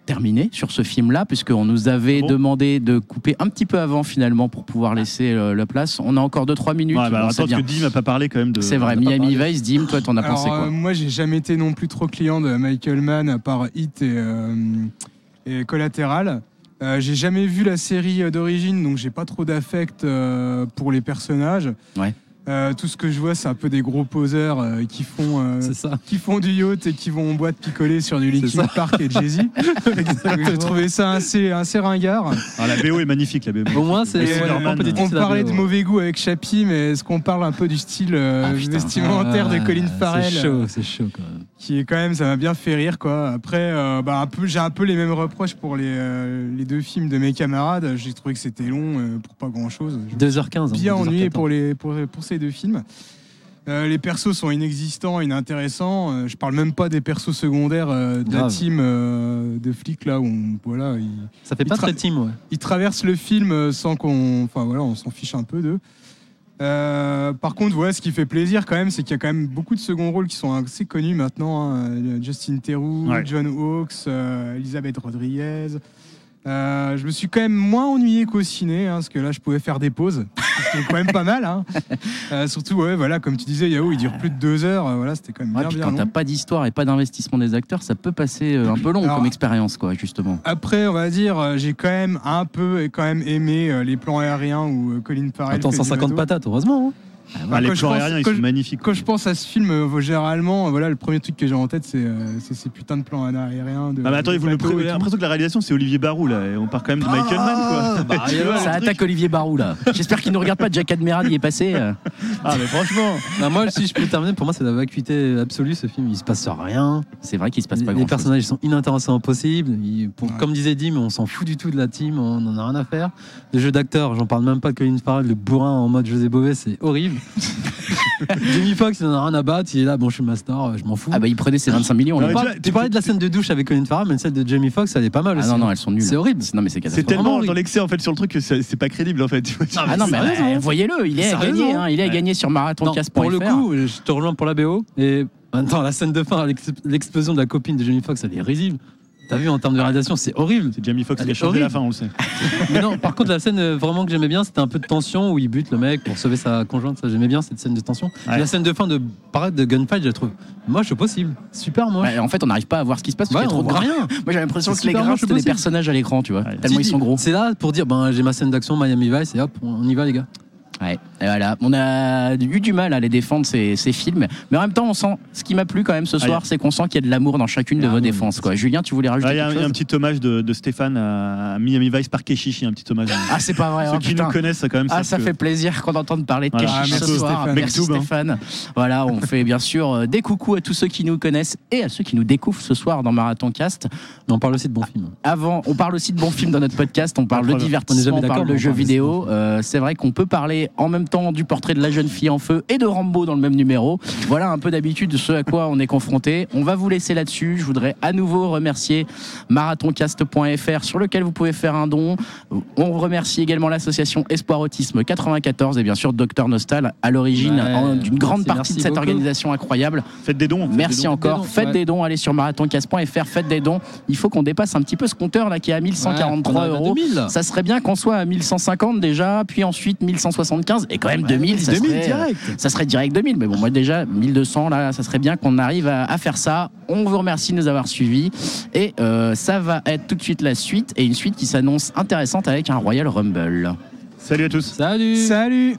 terminer sur ce film-là, puisqu'on nous avait Ah bon demandé de couper un petit peu avant finalement pour pouvoir laisser euh, la place. On a encore 2-3 minutes. ouais, bah, Bon, attends, que Dim n'a pas parlé quand même de. C'est vrai, Miami. Vice, Dim, toi, t'en as pensé quoi euh, moi, j'ai jamais été non plus trop client de Michael Mann à part Hit et, euh, et Collateral. Euh, j'ai jamais vu la série d'origine, donc j'ai pas trop d'affect euh, pour les personnages. Ouais. Euh, tout ce que je vois, c'est un peu des gros poseurs euh, qui font euh, ça. qui font du yacht et qui vont en boîte picoler sur du Linkin. Park et Jay-Z. J'ai trouvé ça assez, assez ringard. Ah, la BO est magnifique, la BO. Au moins, c'est on parlait de mauvais goût avec Chappie, mais est-ce qu'on parle un peu du style euh, Ah, putain. vestimentaire de Ah, Colin Farrell C'est chaud, c'est chaud quand même. qui est quand même, ça m'a bien fait rire quoi. Après, euh, bah, un peu, j'ai un peu les mêmes reproches pour les, euh, les deux films de mes camarades. J'ai trouvé que c'était long euh, pour pas grand chose. 2h15. Bien hein, ennuyé 2h14. pour, les, pour, pour ces deux films. Euh, les persos sont inexistants, inintéressants. Euh, je parle même pas des persos secondaires euh, de la team euh, de flics là où on- voilà, ils, Ça fait Il pas très team, ouais. ils traversent le film sans qu'on, enfin voilà, on s'en fiche un peu d'eux. Euh, par contre, ouais, ce qui fait plaisir quand même, c'est qu'il y a quand même beaucoup de second rôles qui sont assez connus maintenant. hein. Justin Theroux, Ouais. John Hawkes, euh, Elisabeth Rodriguez. Euh, je me suis quand même moins ennuyé qu'au ciné, hein, parce que là, je pouvais faire des pauses. C'était quand même pas mal. Hein. Euh, surtout, ouais, voilà, comme tu disais, Yahoo, il dure plus de deux heures. euh, voilà, c'était quand même Ouais, bien, puis bien quand t'as pas d'histoire et pas d'investissement des acteurs, ça peut passer un peu long Alors- comme expérience, quoi, justement. Après, on va dire, j'ai quand même un peu et quand même aimé les plans aériens où Colin Farrell. Attends, fait du 150 bateau. patates, heureusement. hein. Ah, les quand je plans pense- aériens, ils sont je- magnifiques. Quand je pense à ce film, euh, généralement, euh, voilà, le premier truc que j'ai en tête, c'est euh, c'est ces putains de plans aériens. De, Ah, mais attendez, de vous l'impression que la réalisation c'est Olivier Barou là, et on part quand même de Michael Mann quoi. bah, vois, Ça truc attaque Olivier Barou, là. J'espère qu'il ne regarde pas Jack Admiral, il est passé. euh. Ah mais franchement, Bah, moi, si je peux terminer, pour moi, c'est la vacuité absolue ce film. Il se passe rien. C'est vrai qu'il se passe Les, pas les grand personnages ils sont inintéressants possible. Ils- pour- Ouais. Comme disait Dim, on s'en fout du tout de la team, on n'en a rien à faire. Le jeu d'acteur, j'en parle même pas de Colin Farrell, le bourrin en mode José Bové, c'est horrible. Jamie Foxx, il en a rien à battre, il est là, bon, je suis master, je m'en fous. Ah bah il prenait ses 25 millions. Ah, là. mais On tu parle- vois, tu parlais de la scène de douche avec Colin Farrell, mais celle de Jamie Foxx, elle est pas mal Ah aussi. non, non, elles sont nulles. C'est horrible. Non, mais c'est c'est tellement dans l'excès en fait sur le truc que c'est c'est pas crédible en fait. tu vois. Ah non, mais bah, voyez-le, il est à gagner. hein, il est à Ouais. gagner sur Non, marathoncast.fr. pour le coup, je te rejoins pour la BO. Et attends, la scène de fin, l'ex- l'explosion de la copine de Jamie Foxx, elle est risible. T'as vu en termes de réalisation, c'est horrible. C'est Jamie Foxx qui a changé la fin, on le sait. Mais non, par contre, la scène euh, vraiment que j'aimais bien, c'était un peu de tension où il bute le mec pour sauver sa conjointe. Ça, j'aimais bien cette scène de tension. Ouais. La scène de fin de parade de gunfight, je la trouve moche au possible. Super moche. Ouais, en fait, on n'arrive pas à voir ce qui se passe parce Ouais, qu'il y a trop de rien. Moi, j'ai l'impression C'est que les grains, c'était des personnages à l'écran, tu vois. Ouais. Tellement ils sont gros. C'est là pour dire, ben, j'ai ma scène d'action Miami Vice et hop, on y va les gars. Ouais, et voilà. On a eu du mal à les défendre ces, ces films, mais en même temps, on sent. Ce qui m'a plu quand même ce soir, c'est qu'on sent qu'il y a de l'amour dans chacune de Ah vos défenses. Quoi. Julien, tu voulais rajouter Ah, Il y a un, quelque il y a un chose petit hommage de, de Stéphane à Miami Vice par Keshishi, un petit hommage. Ah, c'est pas vrai. Ceux hein, qui putain. nous connaissent, ça quand même. Ah, ça que- fait plaisir qu'on entende parler de Voilà. Keshish Ah, ce merci, soir. Stéphane. Merci Mektoub, hein. Stéphane. Voilà, on fait bien sûr euh, des coucous à tous ceux qui nous connaissent et à ceux qui nous découvrent ce soir dans Marathon Cast. Mais on parle aussi de bons films. Avant, on parle aussi de bons films dans notre podcast, on parle de divertissement, on parle de jeux vidéo. Euh, c'est vrai qu'on peut parler en même temps du portrait de la jeune fille en feu et de Rambo dans le même numéro. Voilà un peu d'habitude de ce à quoi on est confronté. On va vous laisser là-dessus. Je voudrais à nouveau remercier marathoncast.fr sur lequel vous pouvez faire un don. On remercie également l'association Espoir Autisme 94 et bien sûr Docteur Nostal à l'origine Ouais, d'une grande partie de cette beaucoup. organisation incroyable. Faites des dons. faites Merci des dons. encore. Des dons, faites ouais. des dons. Allez sur marathoncast.fr. Faites des dons. Il faut qu'on dépasse un petit peu ce compteur là qui est à 1143 Ouais, on arrive à euros. 2000. Ça serait bien qu'on soit à 1150 déjà, puis ensuite 1175 et quand même 2000. ça 2000 serait, direct. ça serait direct 2000. Mais bon, moi déjà 1200 là, ça serait bien qu'on arrive à, à faire ça. On vous remercie de nous avoir suivis et euh, ça va être tout de suite la suite et une suite qui s'annonce intéressante avec un Royal Rumble. Salut à tous. Salut Salut